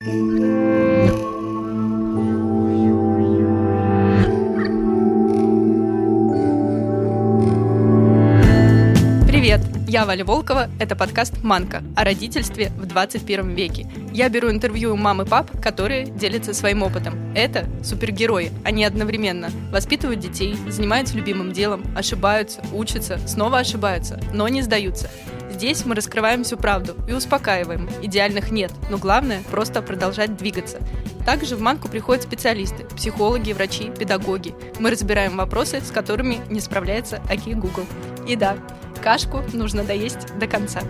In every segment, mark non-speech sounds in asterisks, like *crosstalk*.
Привет! Я Валя Волкова, это подкаст «Манка» о родительстве в 21 веке. Я беру интервью у мам и пап, которые делятся своим опытом. Это супергерои, они одновременно воспитывают детей, занимаются любимым делом, ошибаются, учатся, снова ошибаются, но не сдаются. Здесь мы раскрываем всю правду и успокаиваем. Идеальных нет, но главное – просто продолжать двигаться. Также в Манку приходят специалисты – психологи, врачи, педагоги. Мы разбираем вопросы, с которыми не справляется Аки Google. И да, кашку нужно доесть до конца.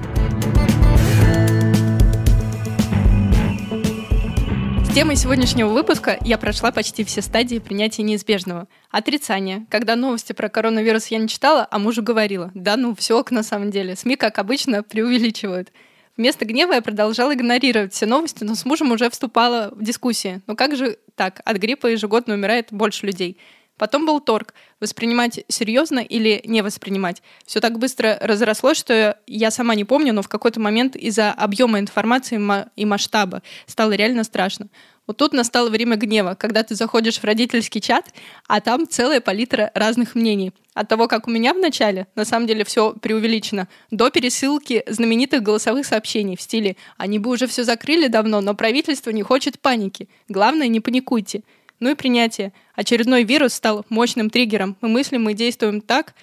Темой сегодняшнего выпуска я прошла почти все стадии принятия неизбежного. Отрицание. Когда новости про коронавирус я не читала, а мужу говорила. Да ну, все на самом деле. СМИ, как обычно, преувеличивают. Вместо гнева я продолжала игнорировать все новости, но с мужем уже вступала в дискуссии. Ну как же так? От гриппа ежегодно умирает больше людей. Потом был торг. Воспринимать серьезно или не воспринимать. Все так быстро разрослось, что я сама не помню, но в какой-то момент из-за объема информации и масштаба стало реально страшно. Вот тут настало время гнева, когда ты заходишь в родительский чат, а там целая палитра разных мнений. От того, как у меня в начале, на самом деле все преувеличено, до пересылки знаменитых голосовых сообщений в стиле «Они бы уже все закрыли давно, но правительство не хочет паники. Главное, не паникуйте». Ну и принятие. Очередной вирус стал мощным триггером. Мы мыслим и действуем так,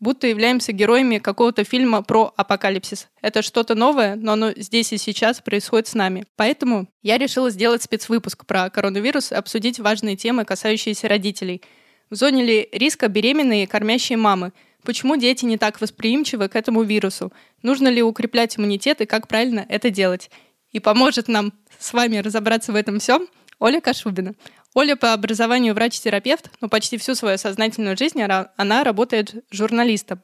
будто являемся героями какого-то фильма про апокалипсис. Это что-то новое, но оно здесь и сейчас происходит с нами. Поэтому я решила сделать спецвыпуск про коронавирус и обсудить важные темы, касающиеся родителей. В зоне ли риска беременные и кормящие мамы? Почему дети не так восприимчивы к этому вирусу? Нужно ли укреплять иммунитет и как правильно это делать? И поможет нам с вами разобраться в этом всем Оля Кашубина. Оля по образованию врач-терапевт, но почти всю свою сознательную жизнь она работает журналистом,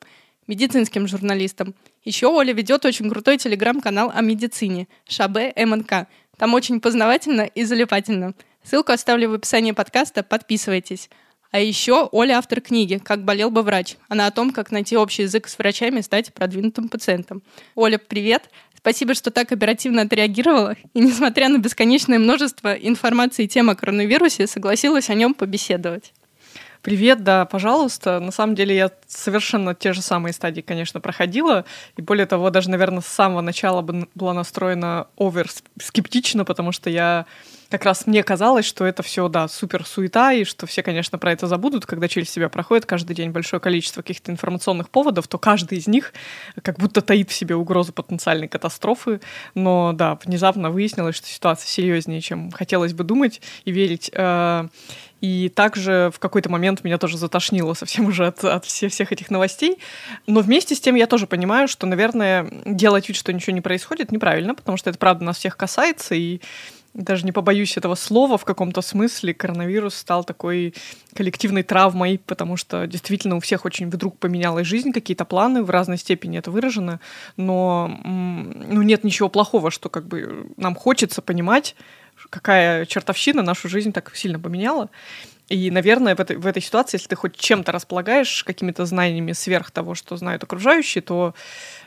медицинским журналистом. Еще Оля ведет очень крутой телеграм-канал о медицине Шабе МНК. Там очень познавательно и залипательно. Ссылку оставлю в описании подкаста, подписывайтесь. А еще Оля автор книги «Как болел бы врач». Она о том, как найти общий язык с врачами и стать продвинутым пациентом. Оля, привет! Спасибо, что так оперативно отреагировала. И несмотря на бесконечное множество информации и тем о коронавирусе, согласилась о нем побеседовать. Привет, да, пожалуйста. На самом деле я совершенно те же самые стадии, конечно, проходила. И более того, даже, наверное, с самого начала была настроена овер скептично, потому что я как раз мне казалось, что это все, да, супер суета, и что все, конечно, про это забудут, когда через себя проходит каждый день большое количество каких-то информационных поводов, то каждый из них как будто таит в себе угрозу потенциальной катастрофы. Но, да, внезапно выяснилось, что ситуация серьезнее, чем хотелось бы думать и верить. Э, и также в какой-то момент меня тоже затошнило совсем уже от, от всех, всех этих новостей. Но вместе с тем я тоже понимаю, что, наверное, делать вид, что ничего не происходит, неправильно, потому что это правда нас всех касается, и даже не побоюсь этого слова, в каком-то смысле коронавирус стал такой коллективной травмой, потому что действительно у всех очень вдруг поменялась жизнь, какие-то планы, в разной степени это выражено, но ну, нет ничего плохого, что как бы нам хочется понимать, какая чертовщина нашу жизнь так сильно поменяла. И, наверное, в этой, в этой ситуации, если ты хоть чем-то располагаешь, какими-то знаниями сверх того, что знают окружающие, то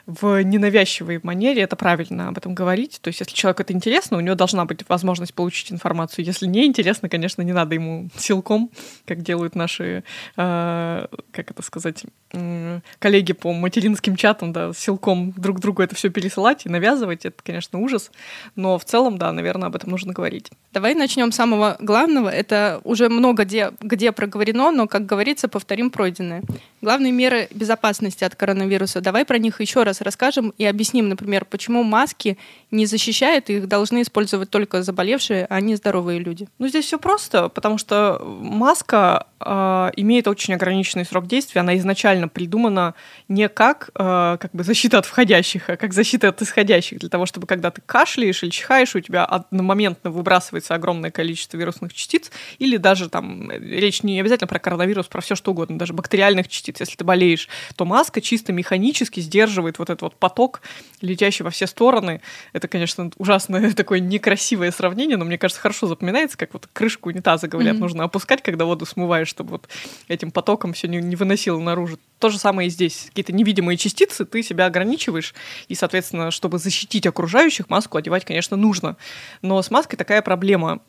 в ненавязчивой манере это правильно об этом говорить. То есть, если человеку это интересно, у него должна быть возможность получить информацию. Если не интересно, конечно, не надо ему силком, как делают наши, э, как это сказать, э, коллеги по материнским чатам, да, силком друг другу это все пересылать и навязывать. Это, конечно, ужас. Но в целом, да, наверное, об этом нужно говорить. Давай начнем с самого главного. Это уже много где, где проговорено, но, как говорится, повторим пройденное. Главные меры безопасности от коронавируса. Давай про них еще раз расскажем и объясним, например, почему маски не защищают, их должны использовать только заболевшие, а не здоровые люди. Ну, здесь все просто, потому что маска имеет очень ограниченный срок действия. Она изначально придумана не как, э, как бы защита от входящих, а как защита от исходящих, для того, чтобы когда ты кашляешь или чихаешь, у тебя одномоментно выбрасывается огромное количество вирусных частиц, или даже там речь не обязательно про коронавирус, про все что угодно, даже бактериальных частиц. Если ты болеешь, то маска чисто механически сдерживает вот этот вот поток, летящий во все стороны Это, конечно, ужасное *laughs* такое некрасивое сравнение, но мне кажется, хорошо запоминается, как вот крышку унитаза, говорят, mm-hmm. нужно опускать, когда воду смываешь, чтобы вот этим потоком все не, не выносило наружу. То же самое и здесь. Какие-то невидимые частицы, ты себя ограничиваешь, и, соответственно, чтобы защитить окружающих, маску одевать, конечно, нужно. Но с маской такая проблема.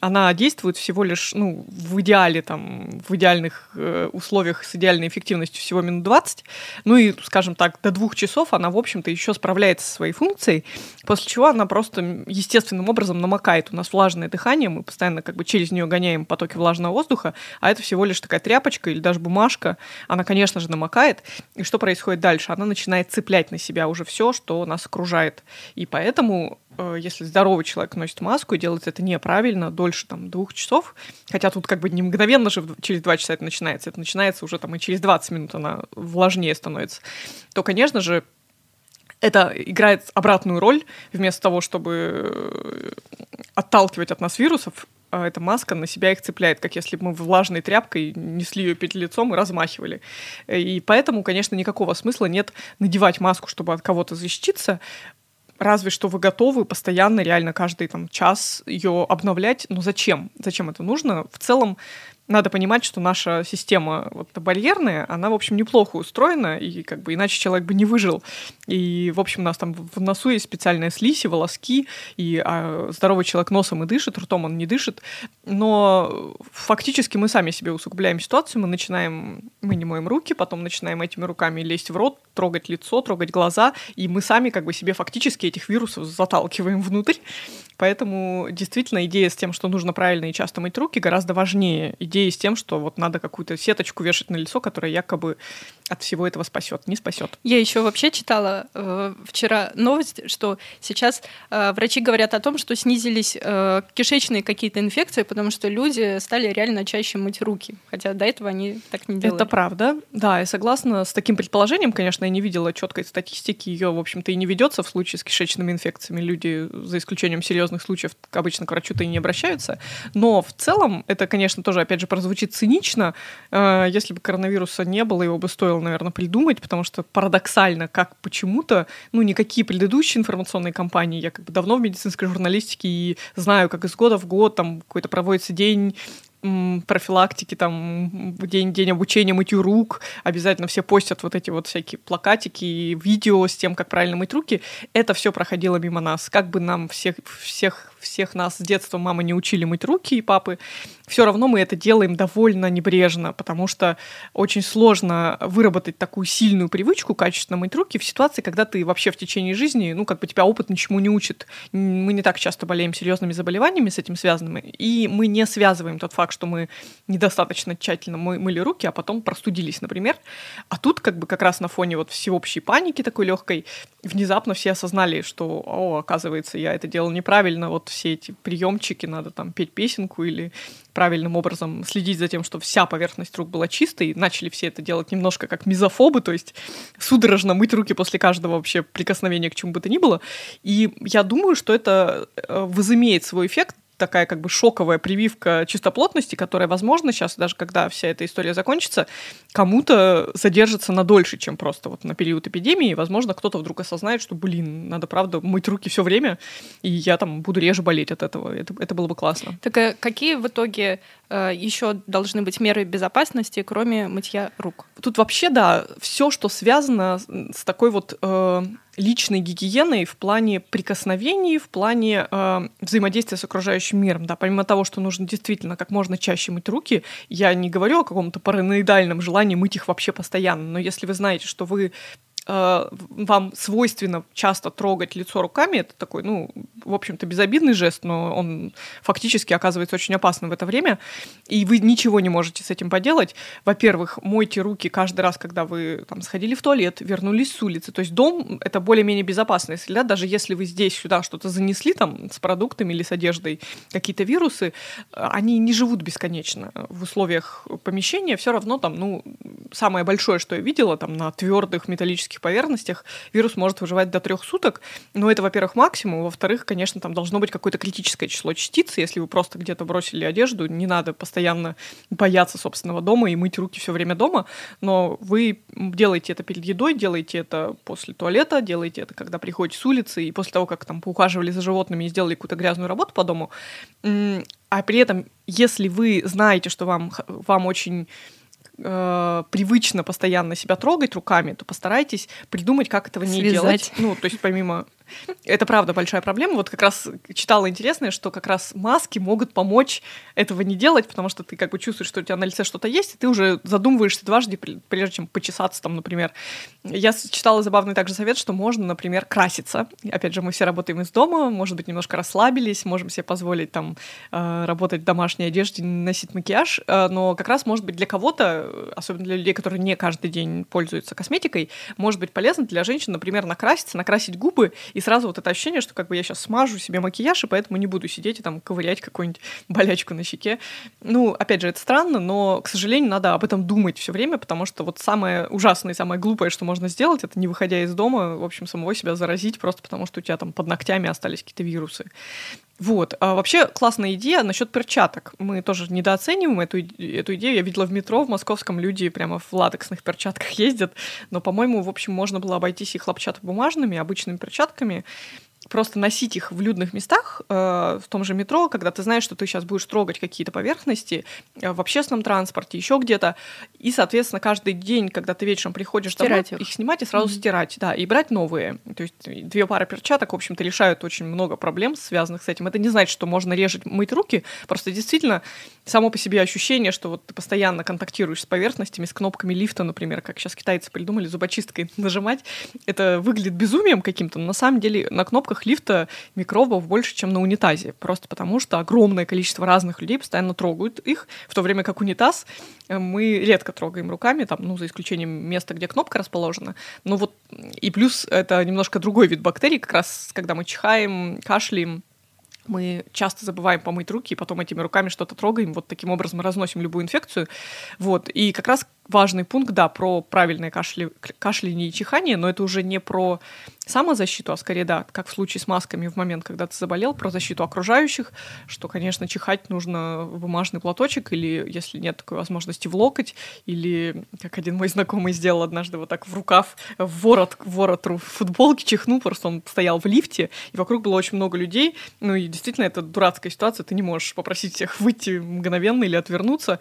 Она действует всего лишь, ну, в идеале, там, в идеальных э, условиях с идеальной эффективностью всего минут 20. Ну и, скажем так, до двух часов она, в общем-то, еще справляется со своей функцией, после чего она просто естественным образом намокает. У нас влажное дыхание, мы постоянно как бы через нее гоняем потоки влажного воздуха, а это всего лишь такая тряпочка или даже бумажка. Она, конечно же, намокает. И что происходит дальше? Она начинает цеплять на себя уже все, что нас окружает. И поэтому э, если здоровый человек носит маску и делает это неправильно, дольше там двух часов, хотя тут как бы не мгновенно же через два часа это начинается, это начинается уже там и через 20 минут она влажнее становится, то, конечно же, это играет обратную роль. Вместо того, чтобы э, отталкивать от нас вирусов, а эта маска на себя их цепляет, как если бы мы влажной тряпкой несли ее перед лицом и размахивали. И поэтому, конечно, никакого смысла нет надевать маску, чтобы от кого-то защититься, разве что вы готовы постоянно, реально каждый там час ее обновлять. Но зачем? Зачем это нужно? В целом надо понимать, что наша система вот, барьерная, она, в общем, неплохо устроена, и как бы иначе человек бы не выжил. И, в общем, у нас там в носу есть специальная слизь и волоски, и а, здоровый человек носом и дышит, ртом он не дышит. Но фактически мы сами себе усугубляем ситуацию, мы начинаем, мы не моем руки, потом начинаем этими руками лезть в рот, трогать лицо, трогать глаза, и мы сами как бы себе фактически этих вирусов заталкиваем внутрь. Поэтому действительно идея с тем, что нужно правильно и часто мыть руки, гораздо важнее идеи с тем, что вот надо какую-то сеточку вешать на лицо, которая якобы от всего этого спасет, не спасет. Я еще вообще читала э, вчера новость, что сейчас э, врачи говорят о том, что снизились э, кишечные какие-то инфекции, потому что люди стали реально чаще мыть руки, хотя до этого они так не делали. Это правда, да, я согласна с таким предположением, конечно, я не видела четкой статистики, ее, в общем-то, и не ведется в случае с кишечными инфекциями. Люди, за исключением серьезных случаев обычно к врачу-то и не обращаются. Но в целом это, конечно, тоже, опять же, прозвучит цинично. Э, если бы коронавируса не было, его бы стоило, наверное, придумать, потому что парадоксально, как почему-то, ну, никакие предыдущие информационные кампании, я как бы давно в медицинской журналистике и знаю, как из года в год там какой-то проводится день профилактики, там, день, день обучения мытью рук, обязательно все постят вот эти вот всякие плакатики и видео с тем, как правильно мыть руки. Это все проходило мимо нас. Как бы нам всех, всех всех нас с детства мамы не учили мыть руки и папы, все равно мы это делаем довольно небрежно, потому что очень сложно выработать такую сильную привычку качественно мыть руки в ситуации, когда ты вообще в течение жизни, ну, как бы тебя опыт ничему не учит. Мы не так часто болеем серьезными заболеваниями с этим связанными, и мы не связываем тот факт, что мы недостаточно тщательно мы мыли руки, а потом простудились, например. А тут как бы как раз на фоне вот всеобщей паники такой легкой внезапно все осознали, что, о, оказывается, я это делал неправильно, вот все эти приемчики, надо там петь песенку или правильным образом следить за тем, что вся поверхность рук была чистой. Начали все это делать немножко как мизофобы, то есть судорожно мыть руки после каждого вообще прикосновения к чему бы то ни было. И я думаю, что это э, возымеет свой эффект такая как бы шоковая прививка чистоплотности, которая, возможно, сейчас, даже когда вся эта история закончится, кому-то задержится на дольше, чем просто вот на период эпидемии. Возможно, кто-то вдруг осознает, что, блин, надо, правда, мыть руки все время, и я там буду реже болеть от этого. Это, это было бы классно. Так а какие в итоге э, еще должны быть меры безопасности, кроме мытья рук? Тут вообще, да, все, что связано с такой вот э, личной гигиеной в плане прикосновений, в плане э, взаимодействия с окружающим миром. Да, помимо того, что нужно действительно как можно чаще мыть руки, я не говорю о каком-то параноидальном желании мыть их вообще постоянно, но если вы знаете, что вы вам свойственно часто трогать лицо руками, это такой, ну, в общем-то, безобидный жест, но он фактически оказывается очень опасным в это время, и вы ничего не можете с этим поделать. Во-первых, мойте руки каждый раз, когда вы там сходили в туалет, вернулись с улицы. То есть дом — это более-менее безопасная среда, даже если вы здесь сюда что-то занесли там с продуктами или с одеждой, какие-то вирусы, они не живут бесконечно. В условиях помещения все равно там, ну, самое большое, что я видела, там на твердых металлических поверхностях вирус может выживать до трех суток. Но это, во-первых, максимум. Во-вторых, конечно, там должно быть какое-то критическое число частиц. Если вы просто где-то бросили одежду, не надо постоянно бояться собственного дома и мыть руки все время дома. Но вы делаете это перед едой, делаете это после туалета, делаете это, когда приходите с улицы, и после того, как там поухаживали за животными и сделали какую-то грязную работу по дому. А при этом, если вы знаете, что вам, вам очень э, привычно постоянно себя трогать руками, то постарайтесь придумать, как этого не Связать. делать. Ну, то есть помимо это правда большая проблема. Вот как раз читала интересное, что как раз маски могут помочь этого не делать, потому что ты как бы чувствуешь, что у тебя на лице что-то есть, и ты уже задумываешься дважды, прежде чем почесаться там, например. Я читала забавный также совет, что можно, например, краситься. Опять же, мы все работаем из дома, может быть, немножко расслабились, можем себе позволить там э, работать в домашней одежде, носить макияж, э, но как раз, может быть, для кого-то, особенно для людей, которые не каждый день пользуются косметикой, может быть полезно для женщин, например, накраситься, накрасить губы и сразу вот это ощущение, что как бы я сейчас смажу себе макияж, и поэтому не буду сидеть и там ковырять какую-нибудь *laughs* болячку на щеке. Ну, опять же, это странно, но, к сожалению, надо об этом думать все время, потому что вот самое ужасное и самое глупое, что можно сделать, это не выходя из дома, в общем, самого себя заразить просто потому, что у тебя там под ногтями остались какие-то вирусы. Вот. А вообще классная идея насчет перчаток. Мы тоже недооцениваем эту, эту идею. Я видела в метро в московском люди прямо в латексных перчатках *laughs* ездят. Но, по-моему, в общем, можно было обойтись и хлопчатобумажными, обычными перчатками просто носить их в людных местах, э, в том же метро, когда ты знаешь, что ты сейчас будешь трогать какие-то поверхности э, в общественном транспорте, еще где-то, и, соответственно, каждый день, когда ты вечером приходишь домой, их. их снимать и сразу mm-hmm. стирать, да, и брать новые. То есть две пары перчаток, в общем-то, решают очень много проблем, связанных с этим. Это не значит, что можно резать, мыть руки, просто действительно само по себе ощущение, что вот ты постоянно контактируешь с поверхностями, с кнопками лифта, например, как сейчас китайцы придумали, зубочисткой *laughs* нажимать, это выглядит безумием каким-то, но на самом деле на кнопках лифта микробов больше, чем на унитазе, просто потому что огромное количество разных людей постоянно трогают их, в то время как унитаз э, мы редко трогаем руками, там, ну, за исключением места, где кнопка расположена. Ну вот, и плюс это немножко другой вид бактерий, как раз когда мы чихаем, кашляем, мы часто забываем помыть руки, и потом этими руками что-то трогаем, вот таким образом разносим любую инфекцию. Вот. И как раз важный пункт, да, про правильное кашля... кашляние и чихание, но это уже не про самозащиту, а скорее, да, как в случае с масками в момент, когда ты заболел, про защиту окружающих, что, конечно, чихать нужно в бумажный платочек или, если нет такой возможности, в локоть, или, как один мой знакомый сделал однажды вот так в рукав, в ворот, в ворот в футболке чихнул, просто он стоял в лифте, и вокруг было очень много людей, ну и действительно, это дурацкая ситуация, ты не можешь попросить всех выйти мгновенно или отвернуться,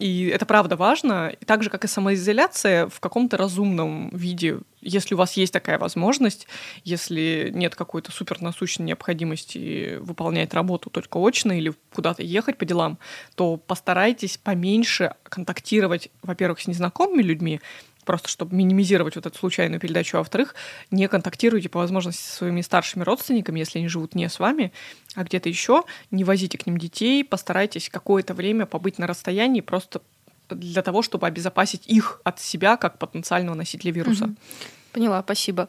и это правда важно. И так же, как и самоизоляция в каком-то разумном виде, если у вас есть такая возможность, если нет какой-то супер насущной необходимости выполнять работу только очно или куда-то ехать по делам, то постарайтесь поменьше контактировать, во-первых, с незнакомыми людьми, просто чтобы минимизировать вот эту случайную передачу, а во-вторых, не контактируйте по возможности со своими старшими родственниками, если они живут не с вами, а где-то еще, не возите к ним детей, постарайтесь какое-то время побыть на расстоянии просто для того, чтобы обезопасить их от себя как потенциального носителя вируса. Угу. Поняла, спасибо.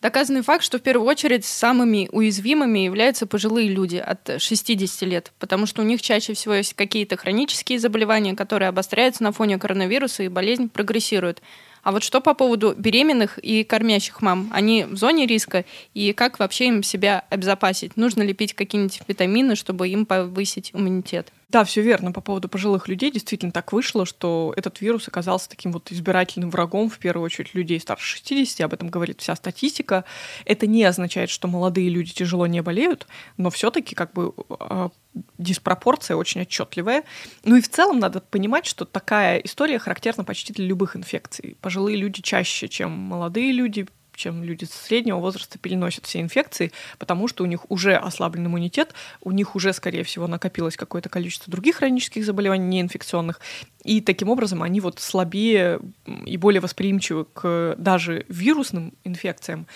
Доказанный факт, что в первую очередь самыми уязвимыми являются пожилые люди от 60 лет, потому что у них чаще всего есть какие-то хронические заболевания, которые обостряются на фоне коронавируса, и болезнь прогрессирует. А вот что по поводу беременных и кормящих мам? Они в зоне риска, и как вообще им себя обезопасить? Нужно ли пить какие-нибудь витамины, чтобы им повысить иммунитет? Да, все верно. По поводу пожилых людей действительно так вышло, что этот вирус оказался таким вот избирательным врагом, в первую очередь, людей старше 60. Об этом говорит вся статистика. Это не означает, что молодые люди тяжело не болеют, но все-таки как бы а, диспропорция очень отчетливая. Ну и в целом надо понимать, что такая история характерна почти для любых инфекций. Пожилые люди чаще, чем молодые люди, чем люди среднего возраста переносят все инфекции, потому что у них уже ослаблен иммунитет, у них уже, скорее всего, накопилось какое-то количество других хронических заболеваний, неинфекционных, и таким образом они вот слабее и более восприимчивы к даже вирусным инфекциям,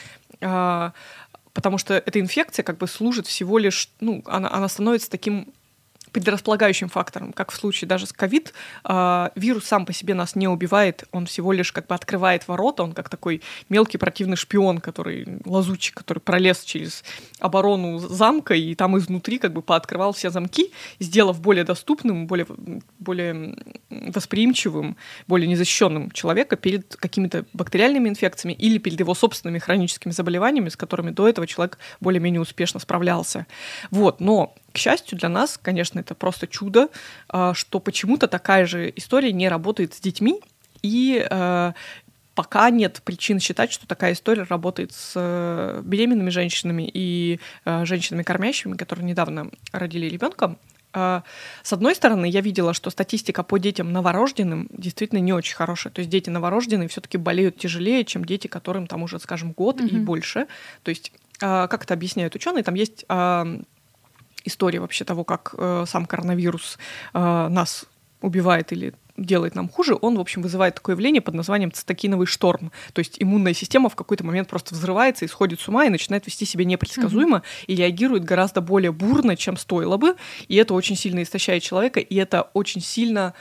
а, потому что эта инфекция как бы служит всего лишь, ну, она, она становится таким предрасполагающим фактором, как в случае даже с ковид. А, вирус сам по себе нас не убивает, он всего лишь как бы открывает ворота, он как такой мелкий противный шпион, который лазучик, который пролез через оборону замка и там изнутри как бы пооткрывал все замки, сделав более доступным, более, более восприимчивым, более незащищенным человека перед какими-то бактериальными инфекциями или перед его собственными хроническими заболеваниями, с которыми до этого человек более-менее успешно справлялся. Вот, но к счастью для нас, конечно, это просто чудо, а, что почему-то такая же история не работает с детьми, и а, пока нет причин считать, что такая история работает с э, беременными женщинами и э, женщинами кормящими, которые недавно родили ребенка. А, с одной стороны, я видела, что статистика по детям новорожденным действительно не очень хорошая. То есть дети новорожденные все-таки болеют тяжелее, чем дети, которым там уже, скажем, год mm-hmm. и больше. То есть, как это объясняют ученые, там есть история вообще того, как э, сам коронавирус э, нас убивает или делает нам хуже, он, в общем, вызывает такое явление под названием цитокиновый шторм. То есть иммунная система в какой-то момент просто взрывается и сходит с ума и начинает вести себя непредсказуемо mm-hmm. и реагирует гораздо более бурно, чем стоило бы. И это очень сильно истощает человека, и это очень сильно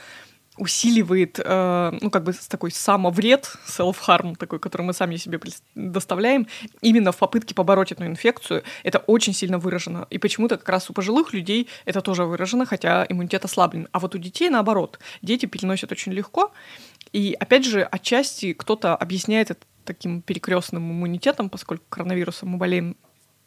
усиливает, э, ну, как бы такой самовред, self-harm такой, который мы сами себе доставляем, именно в попытке побороть эту инфекцию. Это очень сильно выражено. И почему-то как раз у пожилых людей это тоже выражено, хотя иммунитет ослаблен. А вот у детей наоборот. Дети переносят очень легко. И опять же, отчасти кто-то объясняет это таким перекрестным иммунитетом, поскольку коронавирусом мы болеем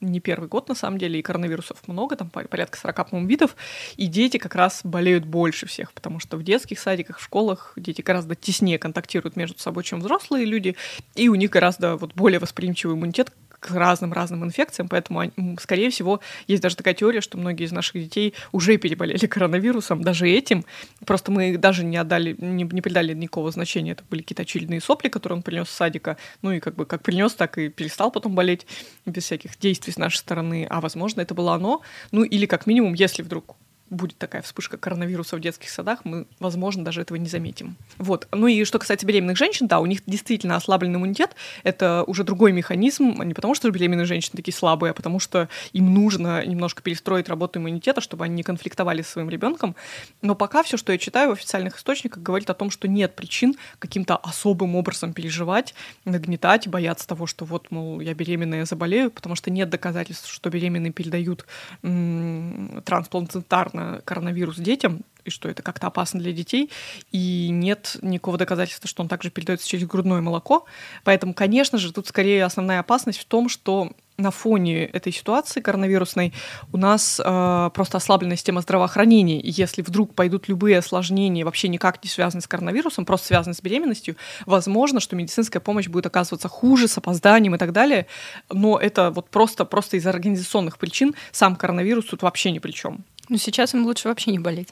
не первый год, на самом деле, и коронавирусов много, там порядка 40, по видов, и дети как раз болеют больше всех, потому что в детских садиках, в школах дети гораздо теснее контактируют между собой, чем взрослые люди, и у них гораздо вот более восприимчивый иммунитет к разным-разным инфекциям, поэтому, скорее всего, есть даже такая теория, что многие из наших детей уже переболели *laughs* коронавирусом, даже этим. Просто мы даже не отдали, не, не придали никакого значения. Это были какие-то очередные сопли, которые он принес с садика. Ну и как бы как принес, так и перестал потом болеть без всяких действий с нашей стороны. А возможно, это было оно. Ну или как минимум, если вдруг будет такая вспышка коронавируса в детских садах, мы, возможно, даже этого не заметим. Вот. Ну и что касается беременных женщин, да, у них действительно ослабленный иммунитет. Это уже другой механизм, не потому что беременные женщины такие слабые, а потому что им нужно немножко перестроить работу иммунитета, чтобы они не конфликтовали с своим ребенком. Но пока все, что я читаю в официальных источниках, говорит о том, что нет причин каким-то особым образом переживать, нагнетать, бояться того, что вот, мол, я беременная, заболею, потому что нет доказательств, что беременные передают трансплантарно коронавирус детям, и что это как-то опасно для детей, и нет никакого доказательства, что он также передается через грудное молоко. Поэтому, конечно же, тут скорее основная опасность в том, что на фоне этой ситуации коронавирусной у нас э, просто ослабленная система здравоохранения. И если вдруг пойдут любые осложнения, вообще никак не связанные с коронавирусом, просто связанные с беременностью, возможно, что медицинская помощь будет оказываться хуже, с опозданием и так далее. Но это вот просто, просто из организационных причин сам коронавирус тут вообще ни при чем. Ну, сейчас им лучше вообще не болеть.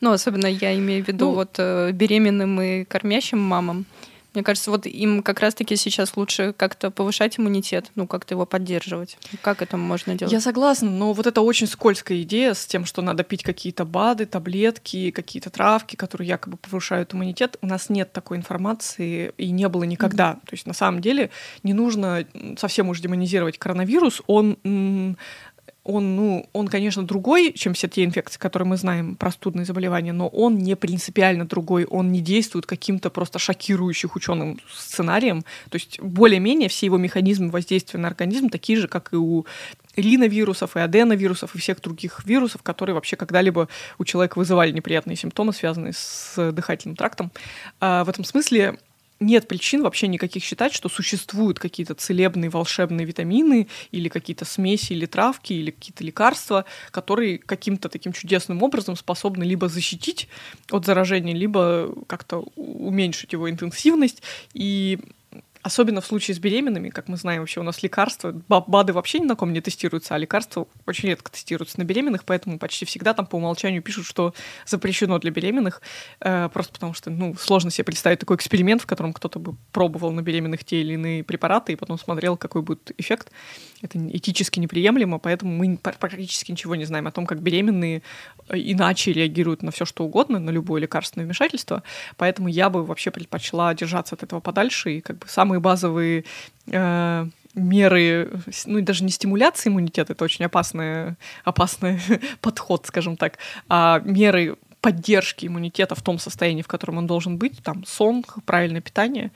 Ну, особенно я имею в виду ну, вот э, беременным и кормящим мамам. Мне кажется, вот им как раз-таки сейчас лучше как-то повышать иммунитет, ну, как-то его поддерживать. Как это можно делать? Я согласна, но вот это очень скользкая идея с тем, что надо пить какие-то БАДы, таблетки, какие-то травки, которые якобы повышают иммунитет. У нас нет такой информации и не было никогда. Mm-hmm. То есть на самом деле не нужно совсем уж демонизировать коронавирус. Он он, ну, он, конечно, другой, чем все те инфекции, которые мы знаем, простудные заболевания, но он не принципиально другой, он не действует каким-то просто шокирующим ученым сценарием. То есть более-менее все его механизмы воздействия на организм такие же, как и у риновирусов, и аденовирусов, и всех других вирусов, которые вообще когда-либо у человека вызывали неприятные симптомы, связанные с дыхательным трактом. А в этом смысле нет причин вообще никаких считать, что существуют какие-то целебные волшебные витамины или какие-то смеси или травки или какие-то лекарства, которые каким-то таким чудесным образом способны либо защитить от заражения, либо как-то уменьшить его интенсивность. И Особенно в случае с беременными, как мы знаем, вообще у нас лекарства, БАДы вообще ни на ком не тестируются, а лекарства очень редко тестируются на беременных, поэтому почти всегда там по умолчанию пишут, что запрещено для беременных, э, просто потому что, ну, сложно себе представить такой эксперимент, в котором кто-то бы пробовал на беременных те или иные препараты и потом смотрел, какой будет эффект. Это этически неприемлемо, поэтому мы практически ничего не знаем о том, как беременные э, иначе реагируют на все что угодно, на любое лекарственное вмешательство, поэтому я бы вообще предпочла держаться от этого подальше и как бы сам самые базовые э, меры, ну даже не стимуляции иммунитета, это очень опасный, опасный *laughs* подход, скажем так, а меры поддержки иммунитета в том состоянии, в котором он должен быть, там сон, правильное питание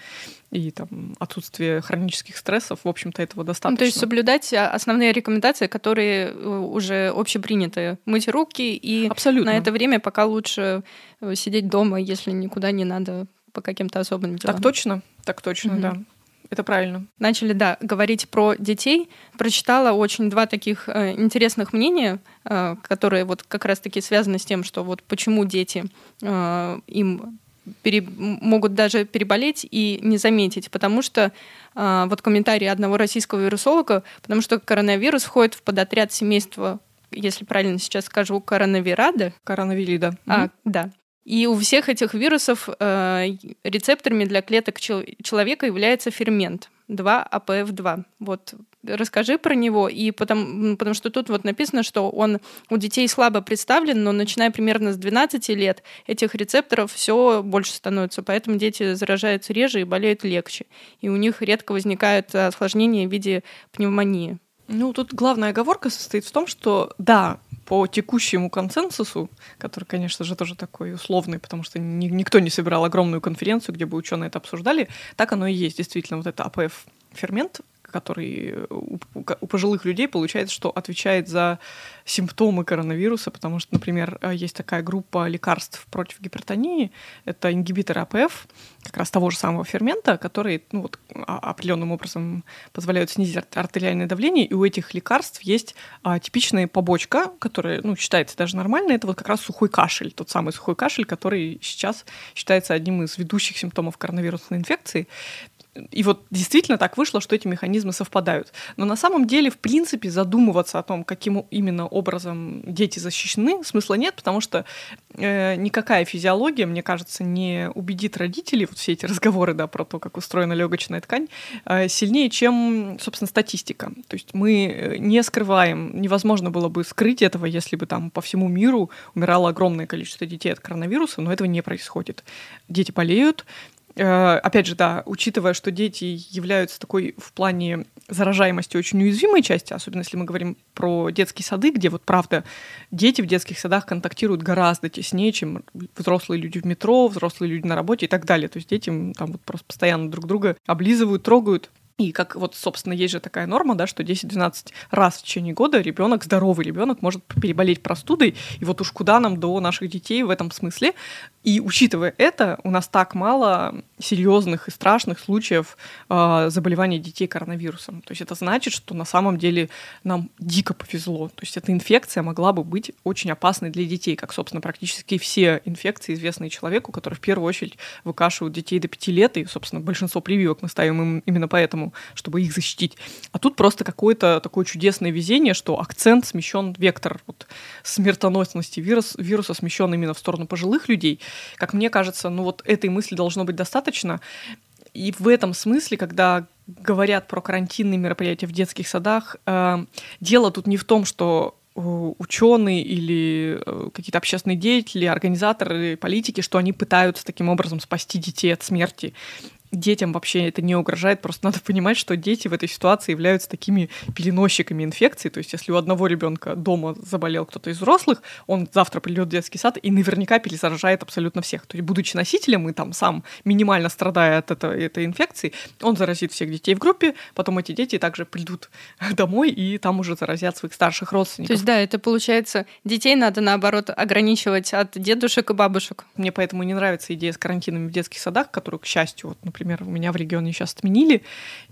и там отсутствие хронических стрессов, в общем-то, этого достаточно. Ну, то есть соблюдать а, основные рекомендации, которые э, уже общепринятые. Мыть руки и Абсолютно. на это время пока лучше э, сидеть дома, если никуда не надо по каким-то особым делам. Так точно, так точно, угу. да. Это правильно. Начали, да, говорить про детей. Прочитала очень два таких э, интересных мнения, э, которые вот как раз-таки связаны с тем, что вот почему дети э, им пере, могут даже переболеть и не заметить, потому что э, вот комментарий одного российского вирусолога, потому что коронавирус входит в подотряд семейства если правильно сейчас скажу, коронавирада. Коронавирида. А, mm-hmm. да. И у всех этих вирусов э, рецепторами для клеток чел- человека является фермент 2-АПФ2. Вот расскажи про него, и потому, потому что тут вот написано, что он у детей слабо представлен, но начиная примерно с 12 лет этих рецепторов все больше становится, поэтому дети заражаются реже и болеют легче. И у них редко возникают осложнения в виде пневмонии. Ну, тут главная оговорка состоит в том, что да, по текущему консенсусу, который, конечно же, тоже такой условный, потому что ни, никто не собирал огромную конференцию, где бы ученые это обсуждали, так оно и есть. Действительно, вот это АПФ фермент, который у, пожилых людей получается, что отвечает за симптомы коронавируса, потому что, например, э, есть такая группа лекарств против гипертонии, это ингибиторы АПФ, как раз того же самого фермента, которые ну, вот, а, определенным образом позволяют снизить артериальное давление, и у этих лекарств есть а, типичная побочка, которая ну, считается даже нормальной, это вот как раз сухой кашель, тот самый сухой кашель, который сейчас считается одним из ведущих симптомов коронавирусной инфекции. И вот действительно так вышло, что эти механизмы совпадают. Но на самом деле, в принципе, задумываться о том, каким именно образом дети защищены, смысла нет, потому что э, никакая физиология, мне кажется, не убедит родителей, вот все эти разговоры да, про то, как устроена легочная ткань, э, сильнее, чем, собственно, статистика. То есть мы э, не скрываем, невозможно было бы скрыть этого, если бы там по всему миру умирало огромное количество детей от коронавируса, но этого не происходит. Дети болеют, опять же, да, учитывая, что дети являются такой в плане заражаемости очень уязвимой части, особенно если мы говорим про детские сады, где вот правда дети в детских садах контактируют гораздо теснее, чем взрослые люди в метро, взрослые люди на работе и так далее. То есть дети там вот просто постоянно друг друга облизывают, трогают. И как вот, собственно, есть же такая норма, да, что 10-12 раз в течение года ребенок, здоровый ребенок, может переболеть простудой. И вот уж куда нам до наших детей в этом смысле. И учитывая это, у нас так мало серьезных и страшных случаев э, заболевания детей коронавирусом. То есть это значит, что на самом деле нам дико повезло. То есть эта инфекция могла бы быть очень опасной для детей, как, собственно, практически все инфекции, известные человеку, которые в первую очередь выкашивают детей до 5 лет. И, собственно, большинство прививок мы ставим им именно поэтому, чтобы их защитить. А тут просто какое-то такое чудесное везение, что акцент смещен, вектор вот, смертоносности вирус, вируса смещен именно в сторону пожилых людей – как мне кажется, ну вот этой мысли должно быть достаточно. И в этом смысле, когда говорят про карантинные мероприятия в детских садах, э, дело тут не в том, что э, ученые или э, какие-то общественные деятели, организаторы, политики, что они пытаются таким образом спасти детей от смерти детям вообще это не угрожает. Просто надо понимать, что дети в этой ситуации являются такими переносчиками инфекции. То есть, если у одного ребенка дома заболел кто-то из взрослых, он завтра придет в детский сад и наверняка перезаражает абсолютно всех. То есть, будучи носителем и там сам минимально страдая от этого, этой инфекции, он заразит всех детей в группе, потом эти дети также придут *laughs* домой и там уже заразят своих старших родственников. То есть, да, это получается, детей надо наоборот ограничивать от дедушек и бабушек. Мне поэтому не нравится идея с карантинами в детских садах, которую, к счастью, вот, например, например, у меня в регионе сейчас отменили,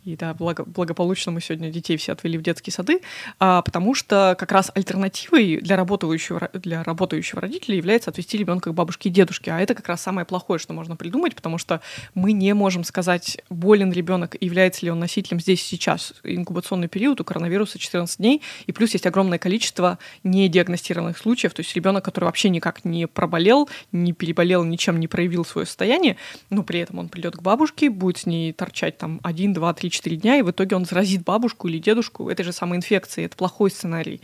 и да, благо, благополучно мы сегодня детей все отвели в детские сады, а, потому что как раз альтернативой для работающего, для работающего родителя является отвести ребенка к бабушке и дедушке, а это как раз самое плохое, что можно придумать, потому что мы не можем сказать, болен ребенок, является ли он носителем здесь сейчас. Инкубационный период у коронавируса 14 дней, и плюс есть огромное количество недиагностированных случаев, то есть ребенок, который вообще никак не проболел, не переболел, ничем не проявил свое состояние, но при этом он придет к бабушке, будет с ней торчать там 1, 2, 3, 4 дня, и в итоге он заразит бабушку или дедушку этой же самой инфекцией. Это плохой сценарий.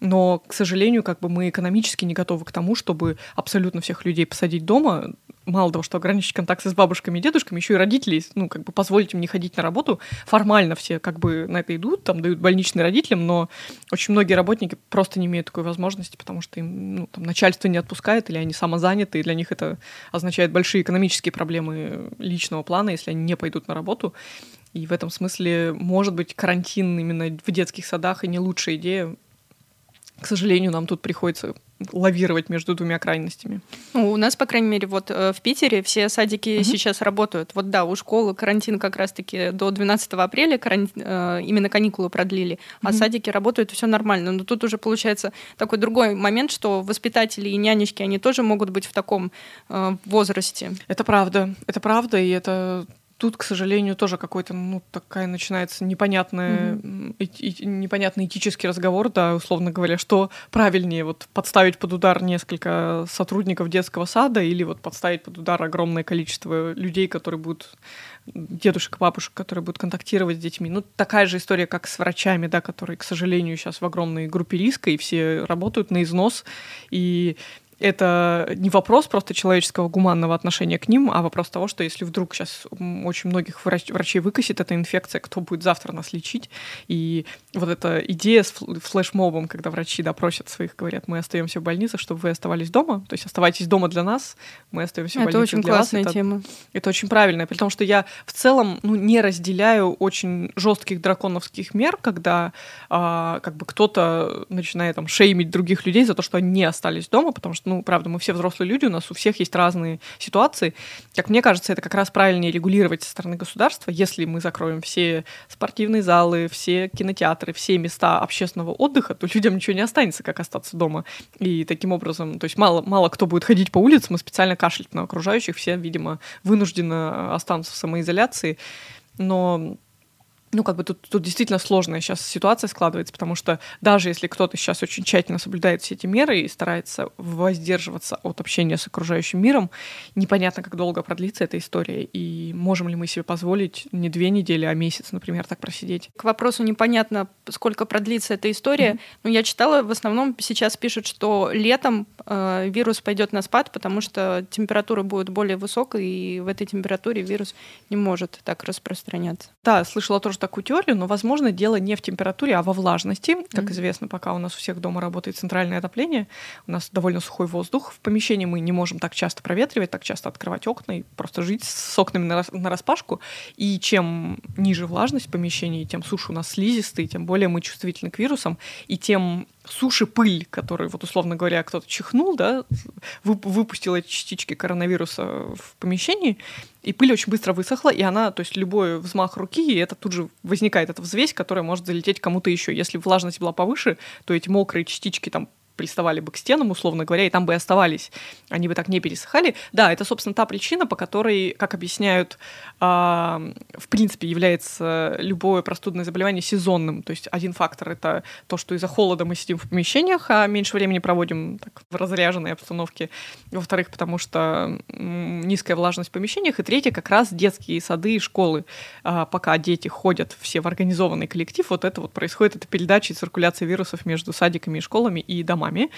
Но, к сожалению, как бы мы экономически не готовы к тому, чтобы абсолютно всех людей посадить дома, мало того, что ограничить контакты с бабушками и дедушками, еще и родителей, ну, как бы позволить им не ходить на работу. Формально все как бы на это идут, там дают больничные родителям, но очень многие работники просто не имеют такой возможности, потому что им ну, там, начальство не отпускает, или они самозаняты, и для них это означает большие экономические проблемы личного плана, если они не пойдут на работу. И в этом смысле, может быть, карантин именно в детских садах и не лучшая идея. К сожалению, нам тут приходится лавировать между двумя крайностями. Ну, у нас, по крайней мере, вот э, в Питере все садики угу. сейчас работают. Вот да, у школы карантин как раз-таки до 12 апреля каран... Э, именно каникулы продлили, угу. а садики работают, все нормально. Но тут уже получается такой другой момент, что воспитатели и нянечки, они тоже могут быть в таком э, возрасте. Это правда, это правда, и это тут, к сожалению, тоже какой-то, ну, такая начинается непонятная, mm-hmm. и, непонятный этический разговор, да, условно говоря, что правильнее, вот подставить под удар несколько сотрудников детского сада или вот подставить под удар огромное количество людей, которые будут дедушек, бабушек, которые будут контактировать с детьми. Ну, такая же история, как с врачами, да, которые, к сожалению, сейчас в огромной группе риска, и все работают на износ, и это не вопрос просто человеческого гуманного отношения к ним, а вопрос того, что если вдруг сейчас очень многих врач- врачей выкосит эта инфекция, кто будет завтра нас лечить? И вот эта идея с флешмобом, когда врачи допросят своих, говорят, мы остаемся в больнице, чтобы вы оставались дома, то есть оставайтесь дома для нас, мы остаемся в больнице это очень для классная вас. тема. Это очень правильно, при том, что я в целом ну, не разделяю очень жестких драконовских мер, когда а, как бы кто-то начинает там шеймить других людей за то, что они не остались дома, потому что ну, правда, мы все взрослые люди, у нас у всех есть разные ситуации. Как мне кажется, это как раз правильнее регулировать со стороны государства, если мы закроем все спортивные залы, все кинотеатры, все места общественного отдыха, то людям ничего не останется, как остаться дома. И таким образом, то есть мало, мало кто будет ходить по улице, мы специально кашлять на окружающих, все, видимо, вынуждены останутся в самоизоляции. Но ну, как бы тут, тут действительно сложная сейчас ситуация складывается, потому что даже если кто-то сейчас очень тщательно соблюдает все эти меры и старается воздерживаться от общения с окружающим миром, непонятно, как долго продлится эта история, и можем ли мы себе позволить не две недели, а месяц, например, так просидеть. К вопросу непонятно, сколько продлится эта история. Mm-hmm. Но я читала, в основном сейчас пишут, что летом э, вирус пойдет на спад, потому что температура будет более высокой, и в этой температуре вирус не может так распространяться. Да, слышала тоже такую теорию, но, возможно, дело не в температуре, а во влажности. Как mm-hmm. известно, пока у нас у всех дома работает центральное отопление, у нас довольно сухой воздух. В помещении мы не можем так часто проветривать, так часто открывать окна и просто жить с окнами на, рас- на распашку. И чем ниже влажность в помещении, тем суше у нас слизистый, тем более мы чувствительны к вирусам, и тем суши пыль, который, вот условно говоря, кто-то чихнул, да, выпустил эти частички коронавируса в помещении, и пыль очень быстро высохла, и она, то есть любой взмах руки, и это тут же возникает эта взвесь, которая может залететь кому-то еще. Если влажность была повыше, то эти мокрые частички там приставали бы к стенам, условно говоря, и там бы и оставались. Они бы так не пересыхали. Да, это, собственно, та причина, по которой, как объясняют, э, в принципе, является любое простудное заболевание сезонным. То есть один фактор — это то, что из-за холода мы сидим в помещениях, а меньше времени проводим так, в разряженной обстановке. Во-вторых, потому что низкая влажность в помещениях. И третье, как раз детские сады и школы. Э, пока дети ходят все в организованный коллектив, вот это вот происходит, это передача и циркуляция вирусов между садиками и школами и домами маме.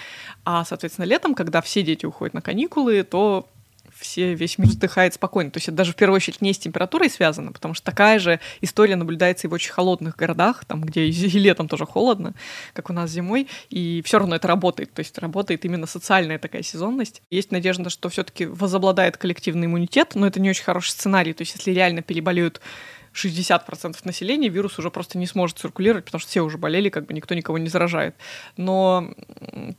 А, соответственно, летом, когда все дети уходят на каникулы, то все, весь мир вздыхает спокойно. То есть это даже в первую очередь не с температурой связано, потому что такая же история наблюдается и в очень холодных городах, там, где и *laughs* летом тоже холодно, как у нас зимой, и все равно это работает. То есть работает именно социальная такая сезонность. Есть надежда, что все-таки возобладает коллективный иммунитет, но это не очень хороший сценарий. То есть если реально переболеют 60% населения вирус уже просто не сможет циркулировать, потому что все уже болели, как бы никто никого не заражает. Но